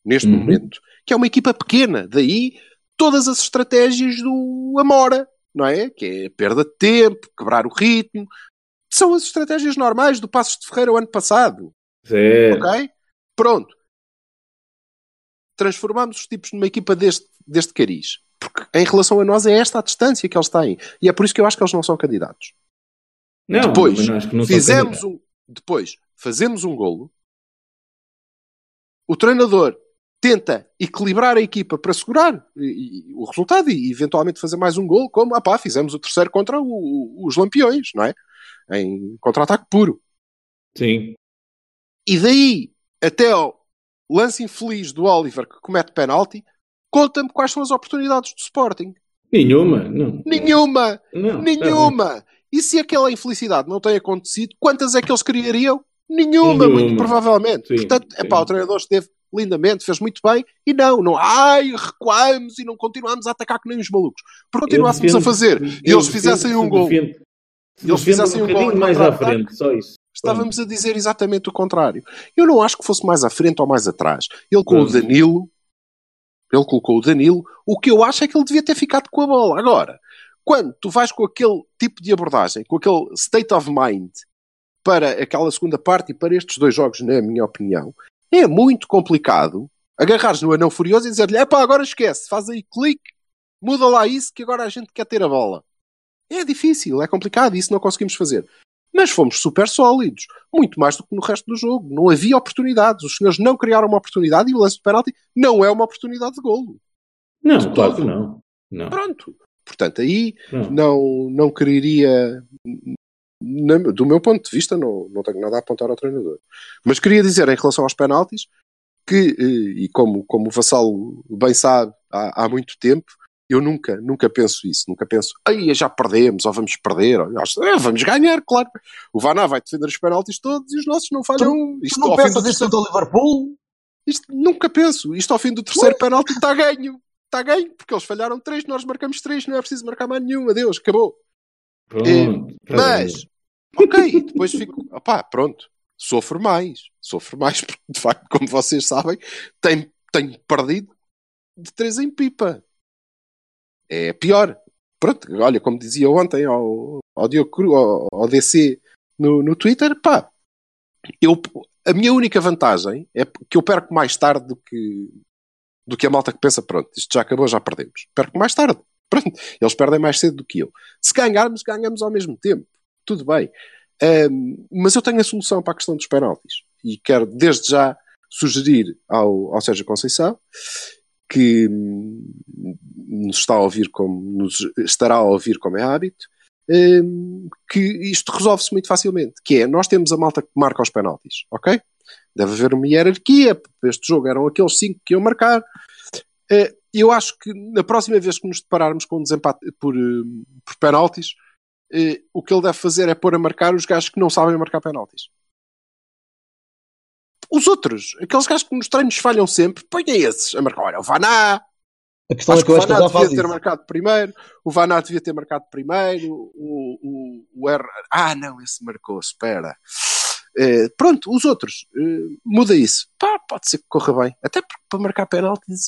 neste
Uhum.
momento, que é uma equipa pequena, daí todas as estratégias do Amora, não é? Que é perda de tempo, quebrar o ritmo, são as estratégias normais do Passos de Ferreira o ano passado.
Certo.
Ok? Pronto. Transformamos os tipos numa equipa deste, deste cariz. Porque em relação a nós é esta a distância que eles têm. E é por isso que eu acho que eles não são candidatos.
Não,
Depois,
não
Fizemos um, depois, fazemos um golo. O treinador tenta equilibrar a equipa para segurar e- e o resultado e eventualmente fazer mais um golo, como ah pá, fizemos o terceiro contra o- os Lampiões, não é? Em contra-ataque puro.
Sim.
E daí até ao lance infeliz do Oliver que comete penalti, conta-me quais são as oportunidades do Sporting.
Nenhuma. Não.
Nenhuma!
Não.
Nenhuma! E se aquela infelicidade não tem acontecido, quantas é que eles criariam? Nenhuma,
Nenhuma.
muito provavelmente.
Sim,
Portanto,
sim.
epá, o treinador esteve lindamente, fez muito bem, e não, não, ai, recuamos e não continuamos a atacar que nem os malucos. Porque continuássemos
Eu
a fazer
defendo-
e eles fizessem
defendo-
um gol,
defendo-
eles
defendo
fizessem um gol
bocadinho
em
mais à frente, só isso.
estávamos a dizer exatamente o contrário. Eu não acho que fosse mais à frente ou mais atrás. Ele com o. Danilo Ele colocou o Danilo. O que eu acho é que ele devia ter ficado com a bola. Agora, quando tu vais com aquele tipo de abordagem, com aquele state of mind para aquela segunda parte e para estes dois jogos, na minha opinião, é muito complicado agarrares no anão furioso e dizer-lhe: é pá, agora esquece, faz aí clique, muda lá isso que agora a gente quer ter a bola. É difícil, é complicado, isso não conseguimos fazer. Mas fomos super sólidos, muito mais do que no resto do jogo. Não havia oportunidades. Os senhores não criaram uma oportunidade e o lance de penalti não é uma oportunidade de golo.
Não, claro que não. não.
Pronto. Portanto, aí
Não.
não, não quereria. Do meu ponto de vista, não, não tenho nada a apontar ao treinador. Mas queria dizer, em relação aos penaltis, que, eh, e como, como o Vassalo bem sabe há, há muito tempo, eu nunca, nunca penso isso. Nunca penso, aí já perdemos, ou vamos perder, ou, "Ah, vamos ganhar, claro. O Vaná vai defender os penaltis todos e os nossos não falham. um. Isto,
Tu não
fim do
pensas isso
terceiro-
contra o Liverpool?
isto nunca penso. Isto ao fim do terceiro penalti está ganho. Está ganho, porque eles falharam três, nós marcamos três, não é preciso marcar mais nenhum. Adeus, acabou.
Pronto.
Mas, ok, depois fico, opá, pronto, sofro mais, sofro mais, porque de facto, como vocês sabem, tenho, tenho perdido de três em pipa. É pior. Pronto, olha, como dizia ontem ao, ao, Diogo ao, ao DC no, no Twitter, pá, eu, a minha única vantagem é que eu perco mais tarde do que, do que a malta que pensa, pronto, isto já acabou, já perdemos. Perco mais tarde. Pronto, eles perdem mais cedo do que eu. Se ganharmos, ganhamos ao mesmo tempo. Tudo bem. Ahm, mas eu tenho a solução para a questão dos penaltis. E quero, desde já, sugerir ao, ao Sérgio Conceição, que hum, nos está a ouvir como, nos estará a ouvir como é hábito, hum, que isto resolve-se muito facilmente. Que é, nós temos a malta que marca os penaltis, ok? Deve haver uma hierarquia. Este jogo eram aqueles cinco que iam marcar. Eh, eu acho que na próxima vez que nos depararmos com um desempate por, eh, por penaltis, eh, o que ele deve fazer é pôr a marcar os gajos que não sabem marcar penaltis. Os outros, aqueles gajos que nos treinos falham sempre, ponha esses a marcar. Olha, o Vaná,
A questão
acho
é
que
que
o Vaná devia ter
isso.
marcado primeiro, o Vaná devia ter marcado primeiro, o, o, o R... Ah, não, esse marcou, espera. Eh, pronto, os outros, eh, muda isso. Pá, pode ser que corra bem. Até porque para marcar penaltis,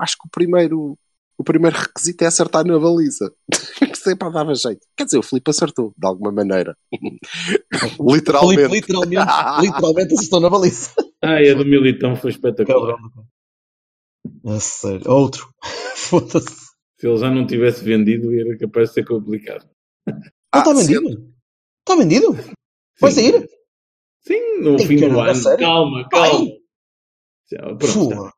acho que o primeiro, o primeiro requisito é acertar na baliza. que sempre dava jeito. Quer dizer, o Filipe acertou, de alguma maneira. Literalmente.
Filipe literalmente, literalmente acertou na baliza.
Ah, e a do Militão foi espetacular.
A sério. Outro. Foda-se.
Se ele já não tivesse vendido, era capaz de ser complicado.
Não
Ah,
está
sendo-
vendido? Está vendido? Vai sair?
Sim, no
Ei,
fim do ano. Calma, calma. Pronto,
Fua.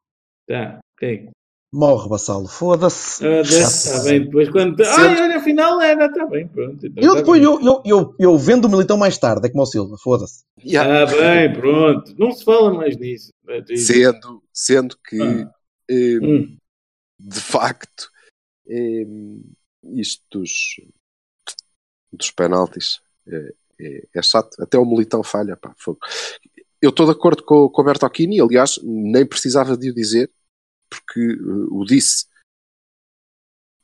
tá. tá, ok.
Morre, Bassalo. Foda-se.
Ah, Está bem, depois quando. Ai, olha, afinal era, está bem, pronto. então
Eu
tá
depois,
bem.
eu, eu, eu, eu vendo o Militão mais tarde, é como o Silva. Foda-se.
Yeah.
Está bem, pronto. Não se fala mais nisso. É.
Sendo, sendo que,
Ah.
eh,
Hum.
de facto, eh, isto dos, dos penaltis é, é, é chato. Até o Militão falha. Pá, fogo. Eu estou de acordo com, com o Bertocchini, aliás, nem precisava de o dizer, porque eh, o disse,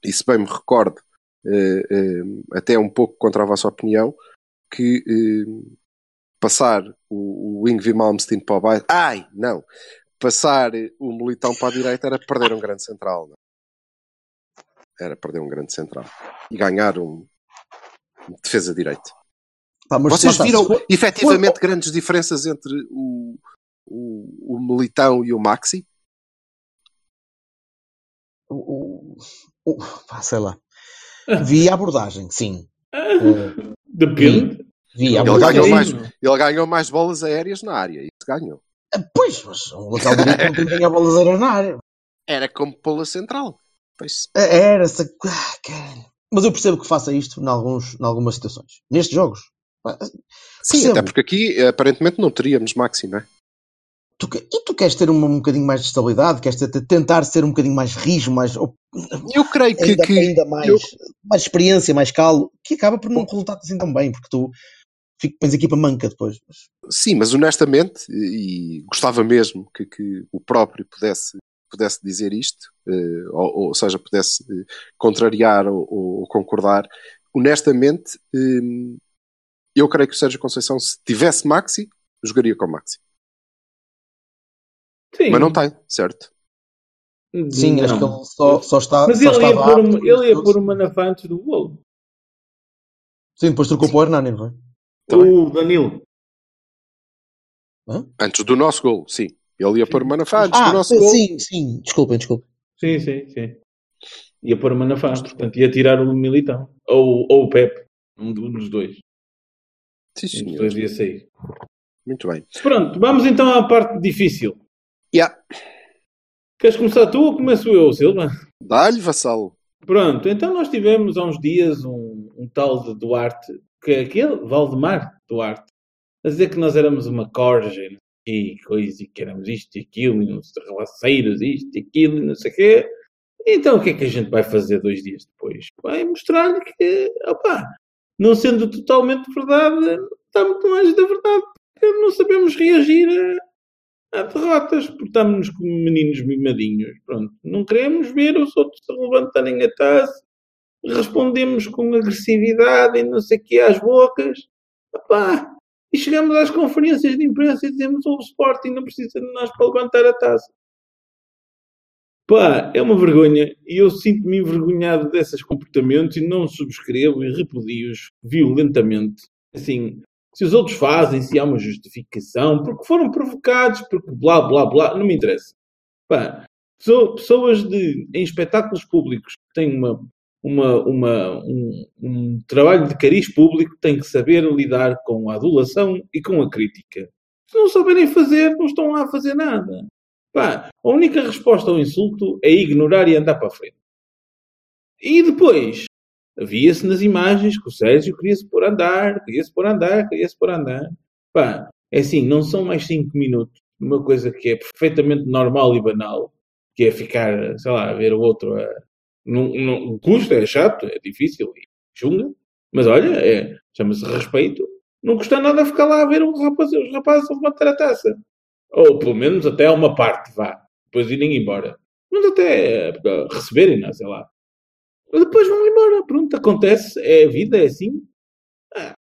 e se bem me recordo, eh, eh, até um pouco contra a vossa opinião, que passar o, o Ingvi Malmsteen para o baixo. Ai, não! Passar o Militão para a direita era perder um grande central. Não? é? Era perder um grande central. E ganhar um defesa direita.
Pá, mas
Vocês viram
se
efetivamente grandes diferenças entre o, o, o Militão e o Maxi?
o- o- o- pá, sei lá. Vi a abordagem, sim.
Depende.
Vi a
Ele
abordagem.
ganhou mais, ele ganhou mais bolas aéreas na área. Isso ganhou.
Ah, Pois, mas o lateral direito não tem que ganhar bolas aéreas na área.
Era como pô-la central. Pois,
Ah, Era essa. Ah, caralho. Mas eu percebo que faça isto em, alguns, em algumas situações. Nestes jogos.
Sim,
Percebo.
até porque aqui aparentemente não teríamos Maxi, não é?
Tu, e tu queres ter uma, um bocadinho mais de estabilidade, queres ter- tentar ser um bocadinho mais rijo, mais, ou
Eu creio que,
ainda,
que
ainda mais,
eu-
mais experiência, mais calo, que acaba por não resultar assim tão bem, porque tu pões a equipa manca depois.
Sim, mas honestamente, e gostava mesmo que, que o próprio pudesse, pudesse dizer isto, eh, ou, ou seja, pudesse eh, contrariar ou, ou concordar. Honestamente, eh, eu creio que o Sérgio Conceição, se tivesse Maxi, jogaria com Maxi.
Sim.
Mas não tem, certo?
Sim, acho que
Não.
ele só, só está.
Mas
só
ele ia, pôr,
apto
uma- ele ia pôr o Manafá antes do golo.
Sim, depois trocou para o Hernani, não?
Também.
O Danilo.
Antes do nosso gol, sim. Ele ia pôr o Manafá antes do
Ah,
nosso
sim,
gol.
sim, sim. Desculpem, desculpem.
Sim, sim, sim. Ia pôr o Manafá, portanto ia tirar o Militão. Ou, ou o Pepe. Um do- dos dois.
Sim, senhor.
dois ia sair.
Muito bem.
Pronto, vamos então à parte difícil.
Yeah.
Queres começar tu ou começo eu, Silva?
Dá-lhe, vassalo.
Pronto, então nós tivemos há uns dias um, um tal de Duarte, que é aquele Valdemar Duarte, a dizer que nós éramos uma corja e coisa, e que éramos isto e aquilo, e uns relaceiros, isto e aquilo, e não sei o quê. Então o que é que a gente vai fazer dois dias depois? Vai mostrar-lhe que, opá, não sendo totalmente verdade, está muito longe da verdade, porque não sabemos reagir a, a derrotas, portamos-nos como meninos mimadinhos. Pronto, não queremos ver os outros a levantarem a taça, respondemos com agressividade e não sei o que às bocas. Opá, e chegamos às conferências de imprensa e dizemos o Sporting não precisa de nós para levantar a taça. Pá, é uma vergonha e eu sinto-me envergonhado desses comportamentos e não subscrevo e repudio-os violentamente. Assim, se os outros fazem, se há uma justificação, porque foram provocados, porque blá blá blá, não me interessa. Pá, pessoa- pessoas de, em espetáculos públicos que têm uma, uma, uma, um, um trabalho de cariz público têm que saber lidar com a adulação e com a crítica. Se não souberem fazer, não estão lá a fazer nada. Pá, a única resposta ao insulto é ignorar e andar para a frente. E depois, havia-se nas imagens que o Sérgio queria-se pôr a andar, queria-se pôr a andar, queria-se pôr a andar. Pá, é assim, não são mais 5 minutos. Uma coisa que é perfeitamente normal e banal, que é ficar, sei lá, a ver o outro a... Não, não, custa, é chato, é difícil e chunga. Mas olha, é, chama-se respeito. Não custa nada ficar lá a ver os rapazes, os rapazes a levantar a taça. Ou pelo menos até uma parte, vá. Depois irem embora. Mas até eh, receberem, não, sei lá. Mas depois vão embora. Pronto, acontece. É a vida, é assim. Ah,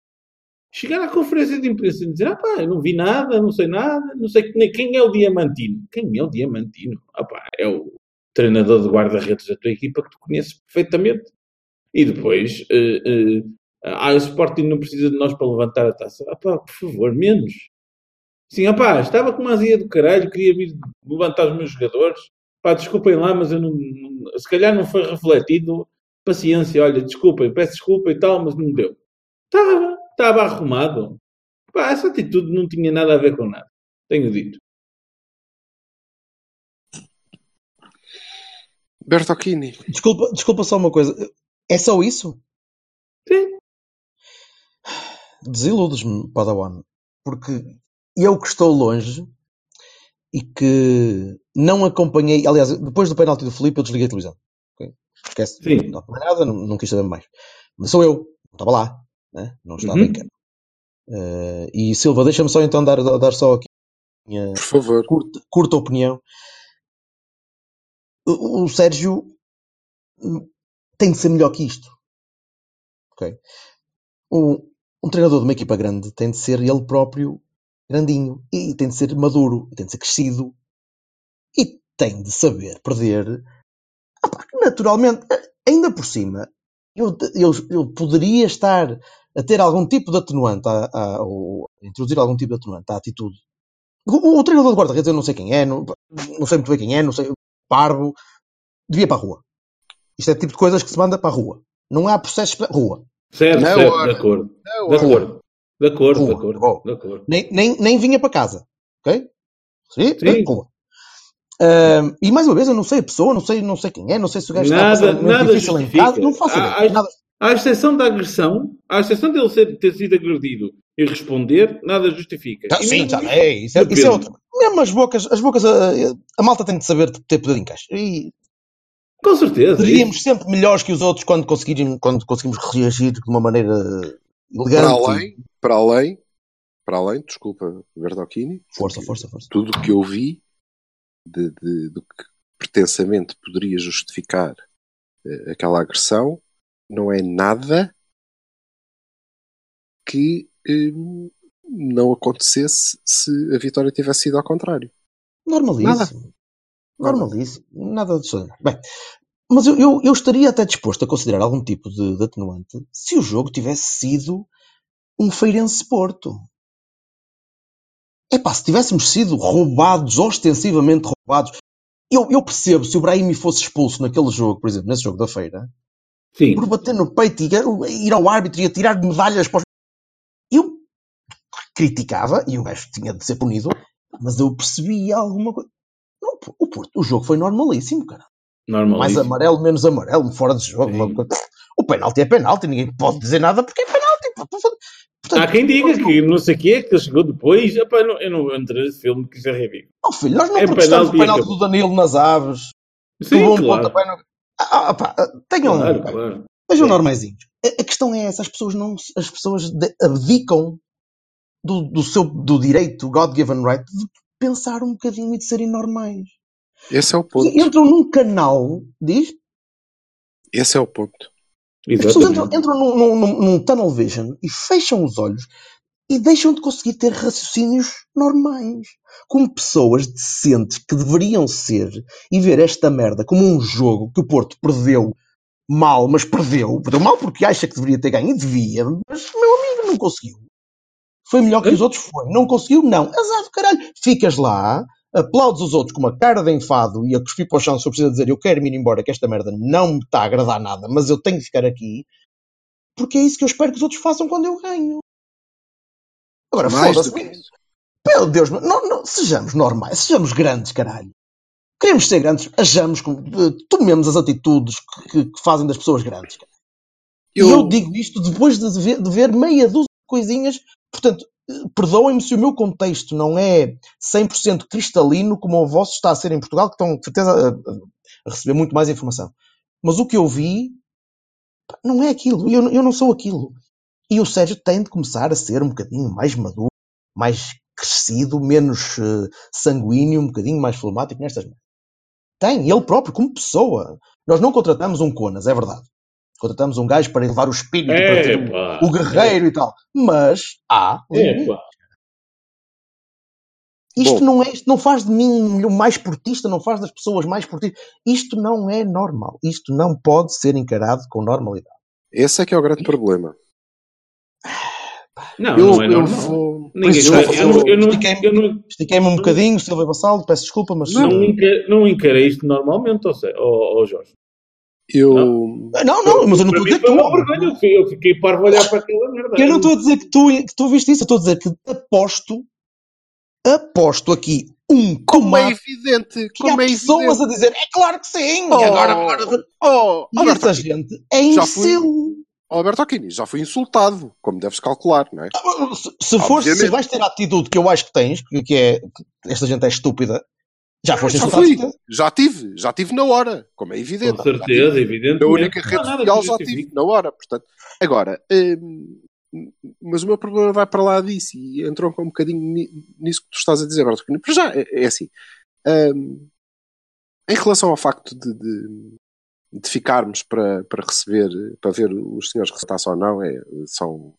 chegar à conferência de imprensa e dizer: ah pá, eu não vi nada, não sei nada, não sei nem quem é o Diamantino. Quem é o Diamantino? Ah pá, é o treinador de guarda-redes da tua equipa que tu conheces perfeitamente. E depois, eh, eh, ah, o Sporting não precisa de nós para levantar a taça. Ah pá, por favor, menos. Sim, opá, estava com uma azia do caralho, queria vir levantar os meus jogadores. Pá, desculpem lá, mas eu não, não- se calhar não foi refletido. Paciência, olha, desculpem, peço desculpa e tal, mas não deu. Estava, estava arrumado. Pá, essa atitude não tinha nada a ver com nada. Tenho dito.
Bertocchini.
Desculpa, desculpa só uma coisa. É só isso?
Sim.
Desiludes-me, Padawan. Porque eu que estou longe e que não acompanhei. Aliás, depois do penalti do Felipe, eu desliguei a televisão. Esquece.
Sim.
Não acompanhei nada, não, não quis saber mais. Mas sou eu. Não estava lá. Né? Não estava
Uhum.
em campo. Eh, e Silva, deixa-me só então dar, dar só aqui a minha
Por favor.
curta, curta opinião. O, o Sérgio tem de ser melhor que isto. Ok? Um, um treinador de uma equipa grande tem de ser ele próprio grandinho e tem de ser maduro, e tem de ser crescido e tem de saber perder. Ah pá, naturalmente, ainda por cima, eu, eu, eu poderia estar a ter algum tipo de atenuante, a, a, ou introduzir algum tipo de atenuante à atitude. O, o treinador de guarda-redes, eu não sei quem é, não, não sei muito bem quem é, não sei, parvo, devia para a rua. Isto é o tipo de coisas que se manda para a rua. Não há processos para a rua.
Certo,
Na
certo,
hora.
de acordo.
Não,
De acordo. De acordo, de acordo.
Bom.
De acordo.
Nem, nem, nem vinha para casa. Ok? Sim?
Sim.
Ahm, e mais uma vez, eu não sei a pessoa, não sei, não sei quem é, não sei se o gajo está a
Nada,
momento
nada
difícil em
justifica.
casa, não faço ideia.
há-
Nada.
À exceção da agressão, à exceção dele ser, ter sido agredido e responder, nada justifica. E
sim, já,
isso-
é, isso, é, isso é
depende.
outra. Mesmo as bocas, as bocas a, a malta tem de saber ter poder de encaixe. E
Com certeza.
seríamos sempre melhores que os outros quando quando conseguimos reagir de uma maneira
Para
elegante.
além, para além, para além, desculpa, Bertocchini,
Força, força, força.
tudo o que eu vi de, de- do que pretensamente poderia justificar eh, aquela agressão não é nada que eh, não acontecesse se a vitória tivesse sido ao contrário.
Normalíssimo. Normalíssimo. Nada de extraordinário. Bem, mas eu, eu, eu estaria até disposto a considerar algum tipo de, de atenuante se o jogo tivesse sido um Feirense Porto. Epá, se tivéssemos sido roubados, ostensivamente roubados. Eu, eu percebo se o Brahimi fosse expulso naquele jogo, por exemplo, nesse jogo da feira,
Sim.
por bater no peito e ir ao árbitro e atirar medalhas para os... Eu criticava, e o gajo tinha de ser punido, mas eu percebia alguma coisa. Não, o, Porto, o jogo foi normalíssimo, cara. Mais amarelo, menos amarelo, fora de jogo. O penalti é penalti, ninguém pode dizer nada porque é penalti. Portanto,
Há quem diga que não sei o que é que ele chegou depois. Epá, eu não, eu não entrei nesse filme que isso é ridículo.
Oh, filho, nós não
É
protestamos o
penalti
penalti do Danilo nas aves.
Sim,
bom
claro.
pontapé no- Ah, ah, pá, tenham,
Claro, claro.
sejam
Sim.
normaizinhos. A, a questão é essa, as pessoas não, as pessoas de- abdicam do, do seu do direito, God-given right, de pensar um bocadinho e de serem normais.
Esse é o ponto.
Entram num canal, diz,
Esse é o ponto.
as pessoas entram,
Exatamente.
entram num, num- num- num tunnel vision e fecham os olhos e deixam de conseguir ter raciocínios normais. Como pessoas decentes que deveriam ser e ver esta merda como um jogo que o Porto perdeu mal, mas perdeu. Perdeu mal porque acha que deveria ter ganho e devia, mas meu amigo não conseguiu. Foi melhor que os outros, foi. Não conseguiu, não. Azar do caralho. Ficas lá, aplaudes os outros com uma cara de enfado e a cuspir para o chão se eu preciso dizer eu quero me ir embora, que esta merda não me está a agradar nada, mas eu tenho que ficar aqui, porque é isso que eu espero que os outros façam quando eu ganho. Agora, foda-se. Meu Deus, não, não- sejamos normais, sejamos grandes, caralho. Queremos ser grandes, ajamos, com- eh, tomemos as atitudes que, que fazem das pessoas grandes. E eu digo isto depois de ver, de ver meia dúzia de coisinhas. Portanto, eh, perdoem-me se o meu contexto não é 100% cristalino como o vosso está a ser em Portugal, que estão, de certeza, a, receber muito mais informação. Mas o que eu vi não é aquilo. Eu, eu não sou aquilo. E o Sérgio tem de começar a ser um bocadinho mais maduro, mais crescido, menos eh, sanguíneo, um bocadinho mais fleumático nestas. Tem, ele próprio, como pessoa. Nós não contratamos um Conas, é verdade. Contratamos um gajo para elevar o espírito, para ter o-
Epá.
o guerreiro e tal. Mas há limites. Isto
Bom.
não é, isto não faz de mim o mais portista, não faz das pessoas mais portistas. Isto não é normal. Isto não pode ser encarado com normalidade.
Esse é que é o grande problema.
Não,
Eu,
não é
eu
normal.
vou.
Ninguém eu, eu, eu
estiquei-me- um bocadinho, Silvio Vassalo, peço desculpa, mas.
não, encarei, não encarei isto normalmente, ou seja, ó, ó, Jorge.
Eu.
Não, não, mas eu não
Para
estou a dizer que
foi
tu.
vergonha. Eu fiquei- Eu fiquei parvo a olhar para aquela merda.
Eu não estou a dizer que tu, que tu viste isso, eu estou a dizer que aposto, aposto aqui um
Como é evidente.
que há
Como é
pessoas
evidente.
a dizer, é claro que sim,
Oh,
agora, agora.
Oh,
E
Alberto,
essa gente é imbecil.
Alberto Aquini, já fui insultado, como deves calcular, não é?
Se, se fores, se vais ter a atitude que eu acho que tens, que, que é que esta gente é estúpida, já foste
Já fui, já tive, já tive na hora, como é evidente.
Com certeza, evidentemente.
A única
Não
rede
nada
social
que
já tive na hora, portanto. Agora, hum, mas o meu problema vai para lá disso e entrou um bocadinho ni- nisso que tu estás a dizer, Alberto. Para já, é, é assim. hum, em relação ao facto de, de, de ficarmos para, para receber, para ver os senhores receitassem ou não, é, são.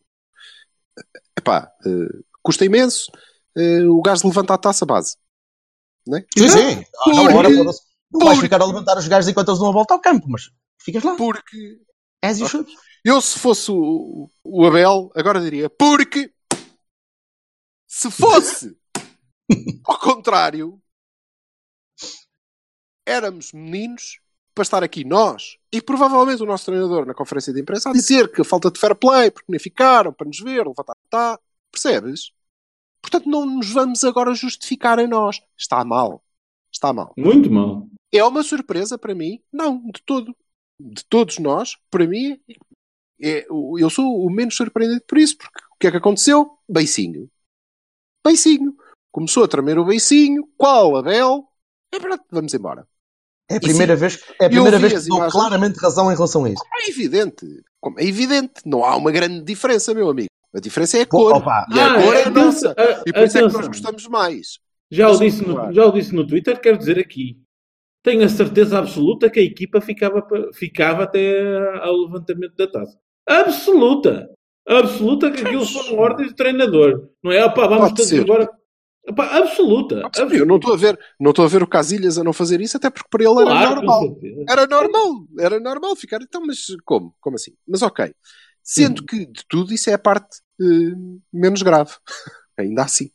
Epá, eh, custa imenso. eh, o gajo levanta a taça base. Não é?
Sim, sim. Ah, na
Porque-
hora. Não vais
porque-
ficar a levantar os gajos enquanto eles dão a volta ao campo, mas ficas lá.
Porque
As you should.
Eu, se fosse o, o Abel, agora diria porque se fosse ao contrário, éramos meninos para estar aqui nós e provavelmente o nosso treinador na conferência de imprensa a dizer que falta de fair play, porque nem ficaram para nos ver, levantar, tá, percebes? Portanto, não nos vamos agora justificar a nós. Está mal. Está mal.
Muito mal.
É uma surpresa para mim? Não, de todo. De todos nós, para mim, é, eu sou o menos surpreendido por isso, porque o que é que aconteceu? Beicinho. Beicinho. Começou a tremer o beicinho. Qual, Abel? É pronto, vamos embora.
É a primeira vez, é a primeira vez que dou
imagens.
claramente razão em relação a isso.
É evidente. Como é evidente. Não há uma grande diferença, meu amigo. A diferença é a cor.
Opa,
E a
Ah,
cor é a nossa.
ah,
E por isso é que nós gostamos mais.
Já o, disse no, já o disse no Twitter, quero dizer aqui. Tenho a certeza absoluta que a equipa ficava, ficava até ao levantamento da taça. Absoluta! Absoluta que aquilo foram ordens de treinador. Não é, opá, vamos
Pode
todos
ser.
embora. Epá, absoluta.
Ah, percebi, Eu não estou a ver, não estou a ver o Casilhas a não fazer isso, até porque para ele era
Claro,
normal. Era normal, era normal ficar. Então, mas como? Como assim? Mas ok. Sendo
Uhum.
que de tudo isso é a parte menos grave. Ainda assim,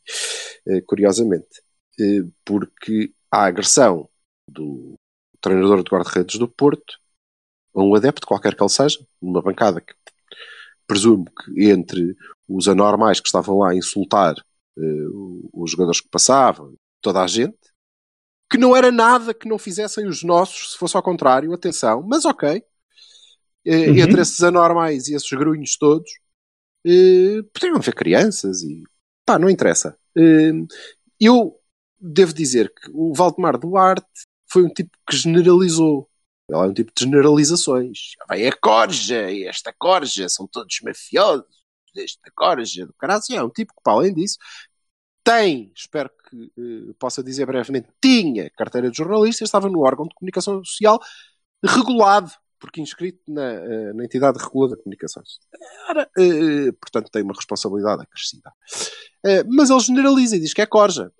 eh, curiosamente. Eh, porque a agressão do treinador de guarda-redes do Porto a um adepto, qualquer que ele seja, numa bancada que presumo que entre os anormais que estavam lá a insultar eh, os jogadores que passavam, toda a gente, que não era nada que não fizessem os nossos, se fosse ao contrário, atenção, mas ok. Eh,
Uhum.
Entre esses anormais e esses grunhos todos, eh, poderiam haver crianças e pá, não interessa. Eh, eu devo dizer que o Valdemar Duarte foi um tipo que generalizou. Ele é um tipo de generalizações. Vai a corja, esta corja, são todos mafiosos, esta corja do caralho. É um tipo que, para além disso, tem, espero que eh, possa dizer brevemente, tinha carteira de jornalista, estava no órgão de comunicação social regulado, porque inscrito na, eh, na entidade reguladora de comunicações. Ora, eh, portanto, tem uma responsabilidade acrescida. Eh, mas ele generaliza e diz que é corja.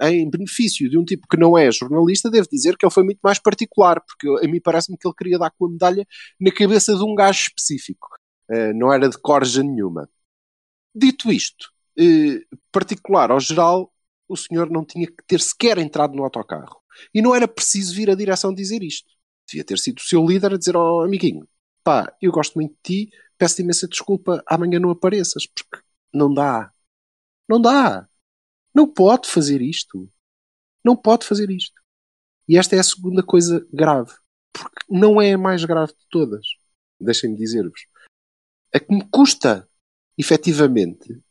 Em benefício de um tipo que não é jornalista, devo dizer que ele foi muito mais particular, porque a mim parece-me que ele queria dar com a medalha na cabeça de um gajo específico. Não era de corja nenhuma. Dito isto, particular ao geral, o senhor não tinha que ter sequer entrado no autocarro. E não era preciso vir à direção dizer isto. Devia ter sido o seu líder a dizer ao amiguinho: pá, eu gosto muito de ti, peço-te imensa desculpa, amanhã não apareças, porque não dá. Não dá. Não pode fazer isto. Não pode fazer isto. E esta é a segunda coisa grave. Porque não é a mais grave de todas. Deixem-me dizer-vos. A que me custa, efetivamente,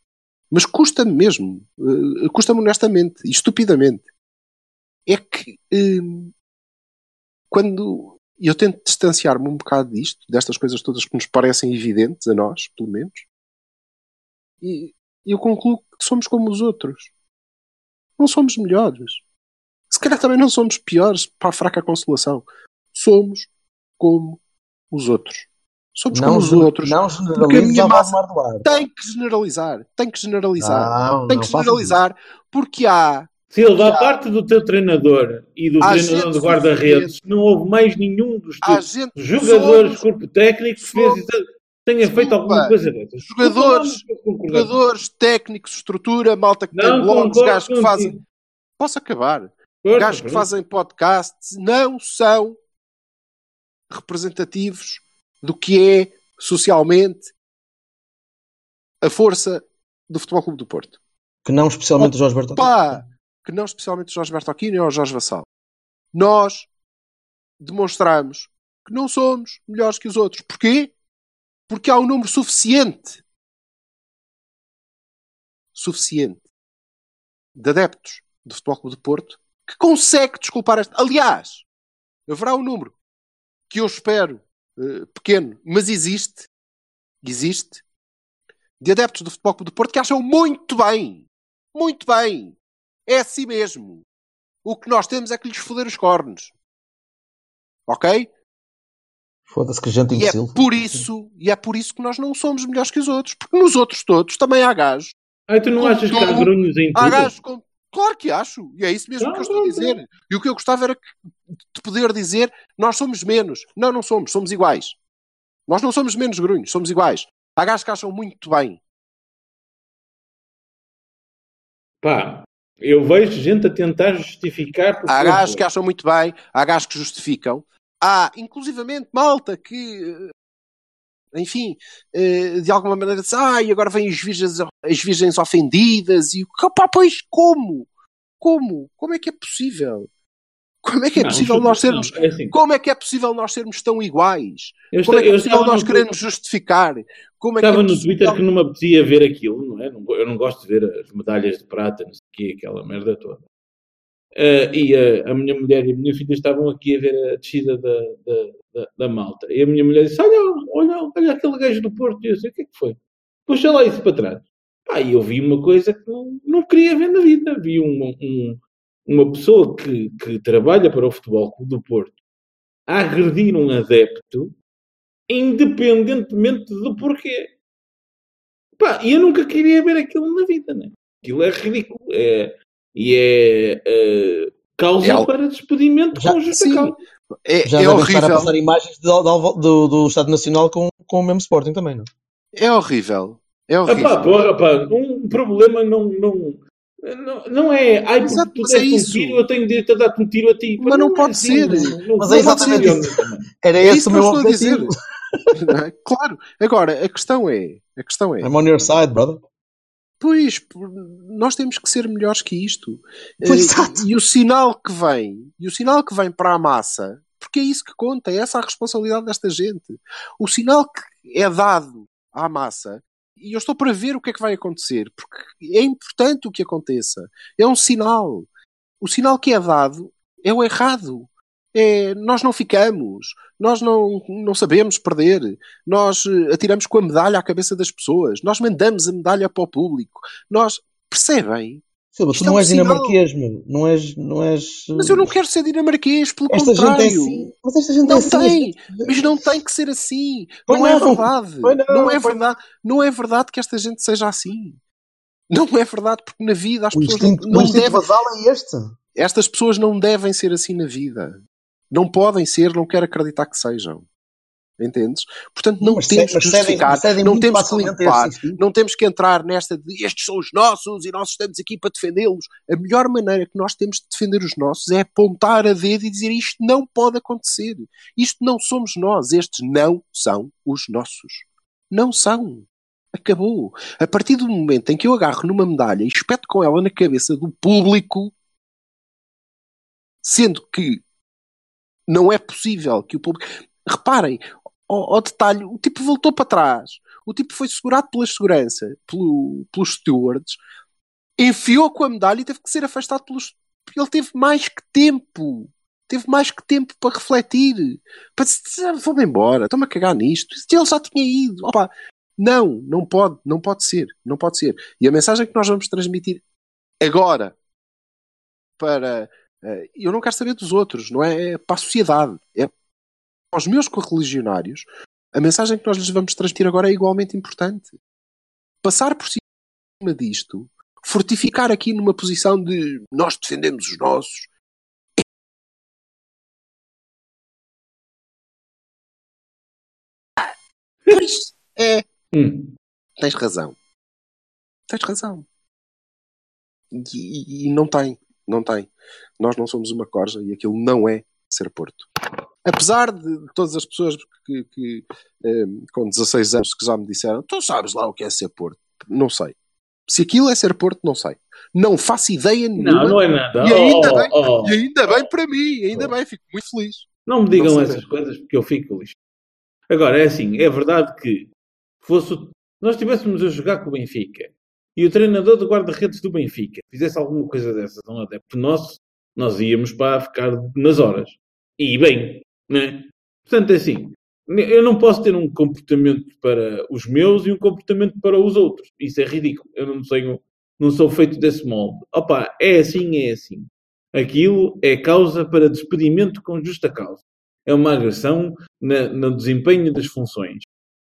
mas custa-me mesmo, eh, custa-me honestamente e estupidamente, é que hum, quando eu tento distanciar-me um bocado disto, destas coisas todas que nos parecem evidentes, a nós, pelo menos, e eu concluo que somos como os outros. Não somos melhores. Se calhar também não somos piores para a fraca consolação. Somos como os outros. Somos
Não,
como os outros.
não
Porque a minha massa-. Tem que generalizar. Tem que generalizar.
Não,
tem que generalizar porque há
Silva,
Já.
a parte do teu treinador e do
Há
treinador de guarda-redes, não houve mais nenhum dos teus jogadores,
somos
corpo técnico, que fez,
somos-
tenha feito
Desculpa.
alguma coisa dessas.
Jogadores- jogadores, técnicos, estrutura, malta que tem
Não
blogs,
concordo
gajos que fazem. Posso acabar?
Força,
gajos que fazem podcasts não são representativos do que é socialmente a força do Futebol Clube do Porto.
Que não especialmente o Jorge Bertolini.
Pá! Que não especialmente o Jorge Bertocchini ou o Jorge Vassal. Nós demonstramos que não somos melhores que os outros. Porquê? Porque há um número suficiente suficiente de adeptos do Futebol Clube do Porto que consegue desculpar esta. Aliás, haverá um número que eu espero eh, pequeno, mas existe, existe, de adeptos do Futebol Clube do Porto que acham muito bem, muito bem, é assim mesmo. O que nós temos é que lhes foder os cornos. Ok?
Foda-se que gente
E é
imbecil.
por isso, e é por isso que nós não somos melhores que os outros, porque nos outros todos também há gajos
Ai, tu não achas que há grunhos em
Há
tudo?
gajos com... Claro que acho. E é isso mesmo
Não,
que eu estou a
não,
dizer. E o que eu gostava era de poder dizer nós somos menos. Não, não somos. Somos iguais. Nós não somos menos grunhos. Somos iguais. Há gajos que acham muito bem.
Pá, eu vejo gente a tentar justificar porque
Há gajos que acham muito bem. Há gajos que justificam. Há, inclusivamente, malta que... eh, Enfim, eh, de alguma maneira diz, ai, agora vêm as virgens, as virgens ofendidas e o pá, pois como? Como? Como é que é possível? Como é que é
Não,
possível
não,
nós sermos
é assim,
Como é que é possível nós sermos tão iguais?
eu
Como é
esta-
que é possível nós
no-
querermos justificar? Como é que
Estava
é
no. Twitter que não me apetecia ver aquilo, não é? Não- Eu não gosto de ver as medalhas de prata, não quê, aquela merda toda. Eh, e eh, a minha mulher e a minha filha estavam aqui a ver a descida da, da, da, da malta. E a minha mulher disse: Olha, olha, olha aquele gajo do Porto. E eu disse: O que é que foi? Puxa lá isso para trás. Pá, e eu vi uma coisa que não, não queria ver na vida. Vi um, um- uma pessoa que, que trabalha para o Futebol do Porto a agredir um adepto, independentemente do porquê. Pá, e eu nunca queria ver aquilo na vida, né? Aquilo é ridículo. É, E é uh, causa
É
para despedimento
Já-
com justa
sim.
causa.
É,
Já
é
devem estar a
horrível.
passar imagens do, do, do, do Estado Nacional com, com o mesmo Sporting também, não?
É horrível. É horrível.
pá, porra, pá, um problema não, não, não, não é. Ai, porque
Exato,
tu
mas é
deste um
isso.
tiro, eu tenho direito a dar-te um tiro a ti. Pá,
Mas não
é
pode
assim,
ser.
Não, não,
Mas
não
é
pode
exatamente
ser,
isso. Era
É
esse
isso
o
que eu
meu
estou a dizer.
objetivo.
Não é? Claro. Agora, a questão é, a questão é,
I'm on your side, brother.
Pois, nós temos que ser melhores que isto.
Pois,
Eh,
exato.
E o sinal que vem, e o sinal que vem para a massa, porque é isso que conta, é essa a responsabilidade desta gente. O sinal que é dado à massa, e eu estou para ver o que é que vai acontecer, porque é importante o que aconteça. É um sinal. O sinal que é dado é o errado. É, nós não ficamos, nós não, não sabemos perder, nós eh, atiramos com a medalha à cabeça das pessoas, nós mandamos a medalha para o público, nós percebem?
Silva,
Isto
tu não
é um
és dinamarquês, meu. Não és. Não és
Mas eu não quero ser dinamarquês, pelo
Esta
contrário.
gente é assim. Mas esta gente é
Não
assim.
tem, mas não tem que ser assim.
Pois
não, é
não.
verdade.
Pois não,
Não, é verdade. Não é verdade que esta gente seja assim. Não é verdade, porque na vida as
O
pessoas
instinto,
não, não devem.
é este.
Estas pessoas não devem ser assim na vida. Não podem ser, não quero acreditar que sejam. Entendes? Portanto, não
Mas
temos que justificar,
cedem
não temos que limpar, não temos que entrar nesta de estes são os nossos e nós estamos aqui para defendê-los. A melhor maneira que nós temos de defender os nossos é apontar a dedo e dizer isto não pode acontecer. Isto não somos nós. Estes não são os nossos. Não são. Acabou. A partir do momento em que eu agarro numa medalha e espeto com ela na cabeça do público, sendo que não é possível que o público. Reparem, ao, ao detalhe, o tipo voltou para trás, o tipo foi segurado pela segurança, pelo, pelos stewards, enfiou com a medalha e teve que ser afastado pelos. Ele teve mais que tempo. Teve mais que tempo para refletir. Para dizer, vou-me embora, estou-me a cagar nisto. Ele já tinha ido. Opa, não, não pode, não pode ser, não pode ser. E a mensagem que nós vamos transmitir agora para. Eh, eu não quero saber dos outros, não é? É para a sociedade. É aos meus correligionários. A mensagem que nós lhes vamos transmitir agora é igualmente importante. Passar por cima disto, fortificar aqui numa posição de nós defendemos os nossos. É,
Hum.
tens razão. Tens razão. E, e- e não tem, não tem. Nós não somos uma corja e aquilo não é ser Porto. Apesar de todas as pessoas que, que, eh, com 16 anos que já me disseram, tu sabes lá o que é ser Porto. Não sei. Se aquilo é ser Porto, não sei. Não faço ideia nenhuma.
Não, não é nada.
E ainda
Oh,
bem,
oh.
E ainda bem para mim, ainda bem, fico muito feliz.
Não me digam
Não
essas coisas porque eu fico lixo. Agora, é assim, é verdade que fosse nós estivéssemos a jogar com o Benfica e o treinador do guarda-redes do Benfica fizesse alguma coisa dessas a um adepto nosso, nós íamos para ficar nas horas. E bem, né? Portanto, é assim, eu não posso ter um comportamento para os meus e um comportamento para os outros. Isso é ridículo. Eu não tenho, não sou feito desse molde. Opa, é assim, é assim. Aquilo é causa para despedimento com justa causa. É uma agressão na- no desempenho das funções.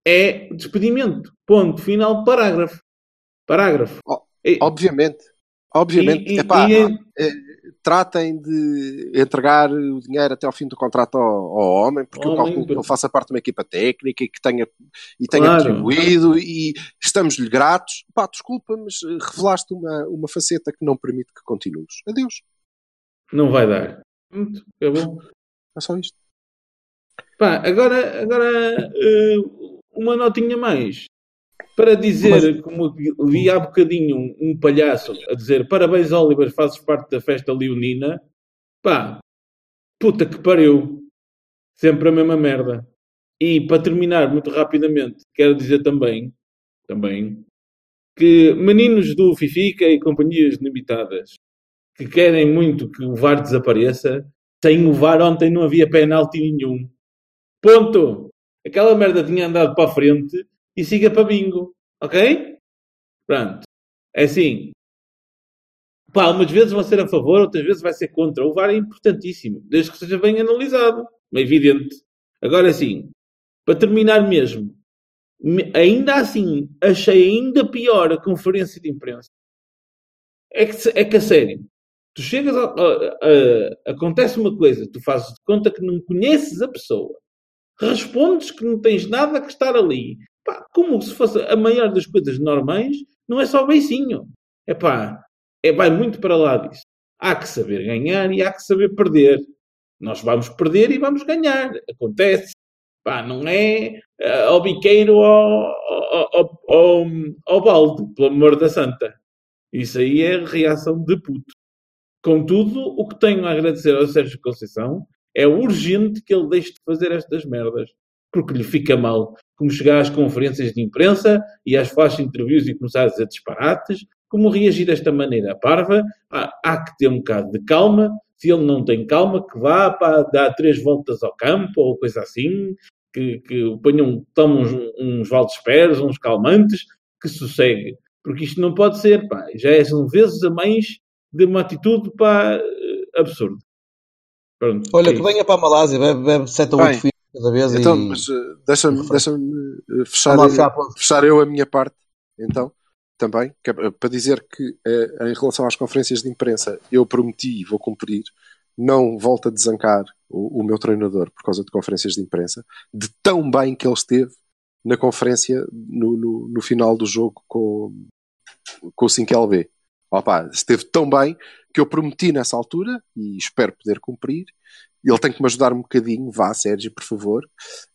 É despedimento. Ponto. Final. Parágrafo. Parágrafo.
Obviamente. Obviamente.
e-
Epá,
e é-
tratem de entregar o dinheiro até ao fim do contrato ao, ao homem, porque eu
Homem,
calculo que ele faça parte de uma equipa técnica e que tenha, e tenha
Claro.
contribuído e estamos-lhe gratos. Pá, desculpa, mas eh, revelaste uma, uma faceta que não permite que continues. Adeus.
Não vai dar. Pronto. Acabou.
É só isto.
Pá, agora, agora eh, uma notinha mais. Para dizer, como vi há bocadinho um, um palhaço a dizer parabéns, Oliver, fazes parte da festa leonina. Pá, puta que pariu. Sempre a mesma merda. E para terminar muito rapidamente, quero dizer também, também, que meninos do Fifica e companhias limitadas que querem muito que o VAR desapareça, sem o VAR ontem não havia penalti nenhum. Ponto. Aquela merda tinha andado para a frente e siga para bingo. Ok? Pronto. É assim. Pá, umas vezes vão ser a favor, outras vezes vai ser contra. O VAR é importantíssimo, desde que seja bem analisado. É evidente. Agora sim, para terminar mesmo, me- ainda assim, achei ainda pior a conferência de imprensa. É que, é que a sério, tu chegas a, a- a- acontece uma coisa, tu fazes de conta que não conheces a pessoa, respondes que não tens nada que estar ali, pá, como se fosse a maior das coisas normais, não é só beicinho. É pá, é, vai muito para lá disso. Há que saber ganhar e há que saber perder. Nós vamos perder e vamos ganhar. Acontece. Pá, não é eh, ao biqueiro ou ao, ao, ao balde, pelo amor da santa. Isso aí é reação de puto. Contudo, o que tenho a agradecer ao Sérgio Conceição é urgente que ele deixe de fazer estas merdas. Porque lhe fica mal. Como chegar às conferências de imprensa e às flash interviews e começar a dizer disparates. Como reagir desta maneira parva. Há, há que ter um bocado de calma. Se ele não tem calma, que vá para dar três voltas ao campo ou coisa assim. Que, que ponham, tome uns, uns valdesperes, uns calmantes, que sossegue. Porque isto não pode ser, pá. Já é, são vezes a mais de uma atitude, pá, absurda. Pronto,
Olha,
é
que venha para a Malásia, bebe, bebe 7 ou 8 fios cada vez
Então,
e.
mas eh, deixa-me deixa fechar,
lá fechar
fechar eu a minha parte, então, também, é para dizer que eh, em relação às conferências de imprensa, eu prometi e vou cumprir, não volto a desancar o, o meu treinador por causa de conferências de imprensa, de tão bem que ele esteve na conferência no, no, no final do jogo com, com o 5LB. Opa, esteve tão bem que eu prometi nessa altura, e espero poder cumprir, ele tem que me ajudar um bocadinho, vá, Sérgio, por favor.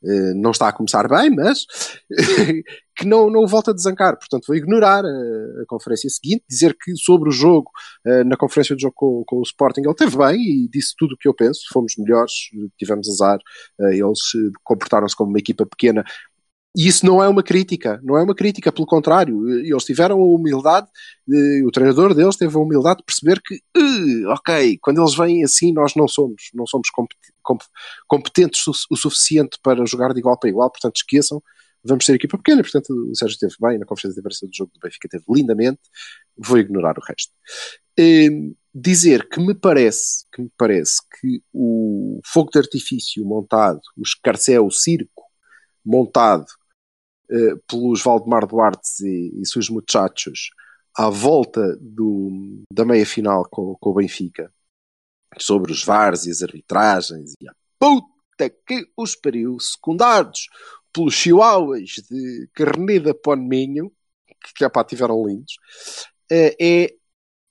Eh, não está a começar bem, mas que não, não volta a desancar. Portanto, vou ignorar a, a conferência seguinte, dizer que sobre o jogo, eh, na conferência de jogo com, com o Sporting, ele teve bem e disse tudo o que eu penso. Fomos melhores, tivemos azar, eh, eles eh, comportaram-se como uma equipa pequena. E isso não é uma crítica, não é uma crítica, pelo contrário, eles tiveram a humildade, eh, o treinador deles teve a humildade de perceber que, eh, ok, quando eles vêm assim, nós não somos, não somos compet- comp- competentes o, suficiente para jogar de igual para igual, portanto esqueçam, vamos ser equipa pequena, portanto o Sérgio esteve bem na conferência de imprensa do jogo do Benfica, teve lindamente, vou ignorar o resto. Eh, dizer que me parece, que me parece que o fogo de artifício montado, o escarcéu, o circo montado pelos Valdemar Duarte e, e seus muchachos à volta do, da meia final com, com o Benfica sobre os VARs e as arbitragens e a puta que os pariu secundados pelos chihuahuas de Carneda Ponminho que, que epá, tiveram lindos eh, é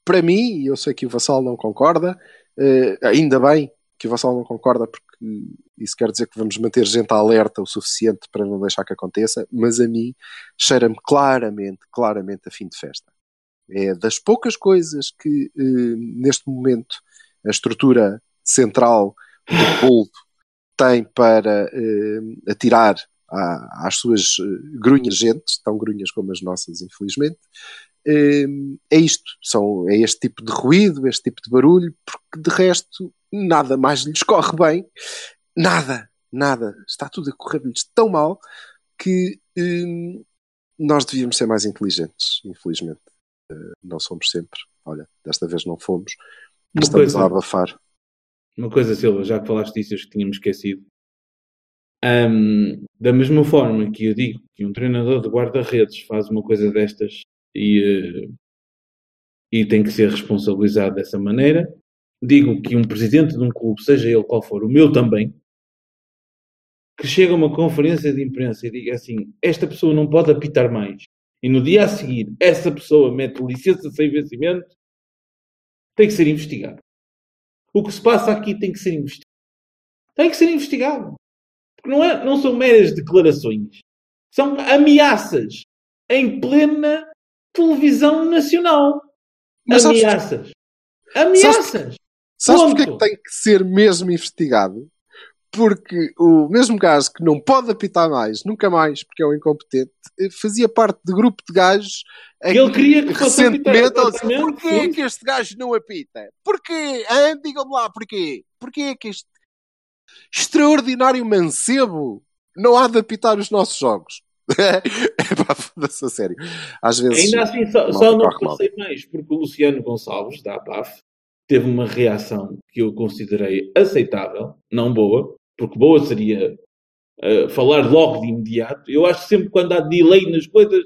para mim, e eu sei que o Vassal não concorda eh, ainda bem que o Vassal não concorda porque isso quer dizer que vamos manter gente alerta o suficiente para não deixar que aconteça, mas a mim cheira-me claramente, claramente a fim de festa. É das poucas coisas que eh, neste momento a estrutura central do povo tem para eh, atirar à- às suas eh, grunhas gentes, tão grunhas como as nossas, infelizmente, é isto. São, é este tipo de ruído, este tipo de barulho, porque de resto nada mais lhes corre bem. Nada, nada. Está tudo a correr-lhes tão mal que hum, nós devíamos ser mais inteligentes, infelizmente. Eh, não somos sempre. Olha, desta vez não fomos.
Uma
Estamos
coisa,
a abafar.
uma coisa, Silva, já que falaste disso, acho que tínhamos esquecido. Ahm, da mesma forma que eu digo que um treinador de guarda-redes faz uma coisa destas e, eh, e tem que ser responsabilizado dessa maneira, digo que um presidente de um clube, seja ele qual for, o meu também, que chega a uma conferência de imprensa e diga assim: esta pessoa não pode apitar mais, e no dia a seguir essa pessoa mete licença sem vencimento, tem que ser investigado. O que se passa aqui tem que ser investigado. Tem que ser investigado. Porque não, é, não são meras declarações. São ameaças em plena televisão nacional.
Mas
ameaças. Ameaças.
Sabes
Ponto.
porque é que tem que ser mesmo investigado? Porque o mesmo gajo que não pode apitar mais, nunca mais, porque é um incompetente, eh, fazia parte de grupo de gajos em
Ele queria que fosse apitar,
recentemente disse,
exatamente,
porquê é que este gajo não apita? Porquê? Ah, Digam-me lá, porquê? Porquê é que este extraordinário mancebo não há de apitar os nossos jogos? é pá, foda-se a sério. Às vezes...
Ainda assim, só, só não passei mais, porque o Luciano Gonçalves, da APAF, teve uma reação que eu considerei aceitável, não boa, porque boa seria eh, falar logo de imediato. Eu acho sempre quando há delay nas coisas,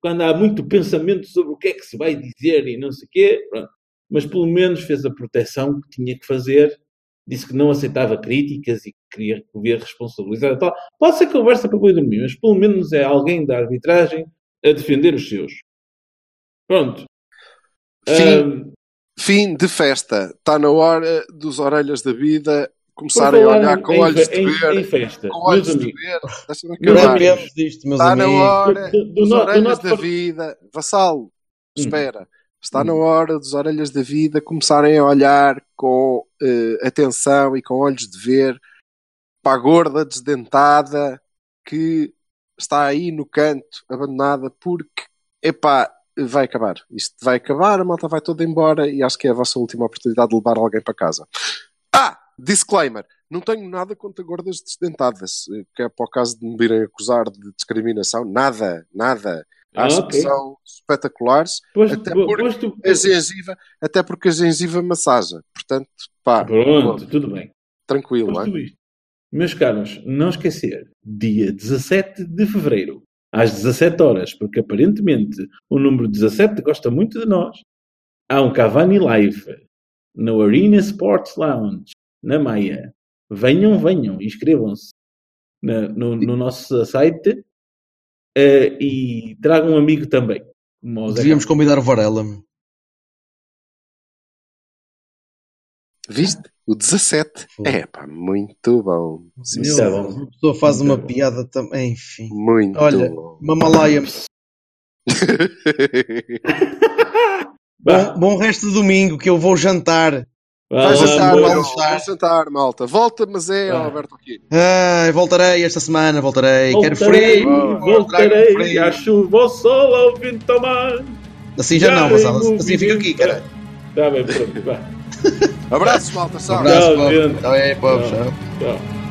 quando há muito pensamento sobre o que é que se vai dizer e não sei o quê, pronto. mas pelo menos fez a proteção que tinha que fazer, disse que não aceitava críticas e que queria que o responsabilizar e tal. Pode ser conversa para boi dormir, mas pelo menos é alguém da arbitragem a defender os seus. Pronto. Ahm,
fim de festa. Está na hora dos orelhas da vida começarem a olhar com
em,
olhos
em,
de ver.
em festa,
Com olhos
meus
de ver. Deixa-me acabar.
disto, meus
Está na
amigos.
hora
Do- do
dos
no-
orelhas da
par-
vida. Vassalo, espera. Está
Hum.
na hora dos orelhas da vida começarem a olhar com eh, atenção e com olhos de ver para a gorda desdentada que está aí no canto, abandonada, porque, epá, vai acabar. Isto vai acabar, a malta vai toda embora e acho que é a vossa última oportunidade de levar alguém para casa. Ah! Disclaimer. Não tenho nada contra gordas desdentadas, eh, que é para o caso de me virem acusar de discriminação. Nada, nada.
Ah,
Acho
ok.
que são espetaculares,
Pois,
até
po-
porque
pois tu-
a gengiva, até porque a gengiva massaja. Portanto, pá,
Pronto, tudo bem.
tranquilo,
isto. Meus caros, não esquecer, dia 17 de fevereiro, às 17 horas, porque aparentemente o número 17 gosta muito de nós, há um Cavani Live no Arena Sports Lounge, na Maia. Venham, venham, inscrevam-se na- no, no nosso site eh, e tragam um amigo também.
Devíamos convidar o Varela.
Viste? O 17.
Foi.
É, pá, muito bom. Sim,
Meu
tá
senhor.
Deus, uma pessoa faz
Muito
uma
bom.
piada também. Enfim.
Muito
Olha,
bom.
Mamalaia. Bom, bom resto de domingo que eu vou jantar.
Vai jantar, malta.
jantar.
Vai jantar, malta. Volta, mas é,
Vai.
Alberto, aqui.
Ai, voltarei esta semana, voltarei. Quero
Voltarei,
frio.
Boa.
voltarei,
frio.
à chuva, ao sol, ao vento, ao mar.
Assim já não, mas assim fica aqui, cara.
Tá bem, pronto, vá.
Abraços, malta.
Um abraço,
gente.
Tchau, é,
Tchau.
tchau.
Tchau.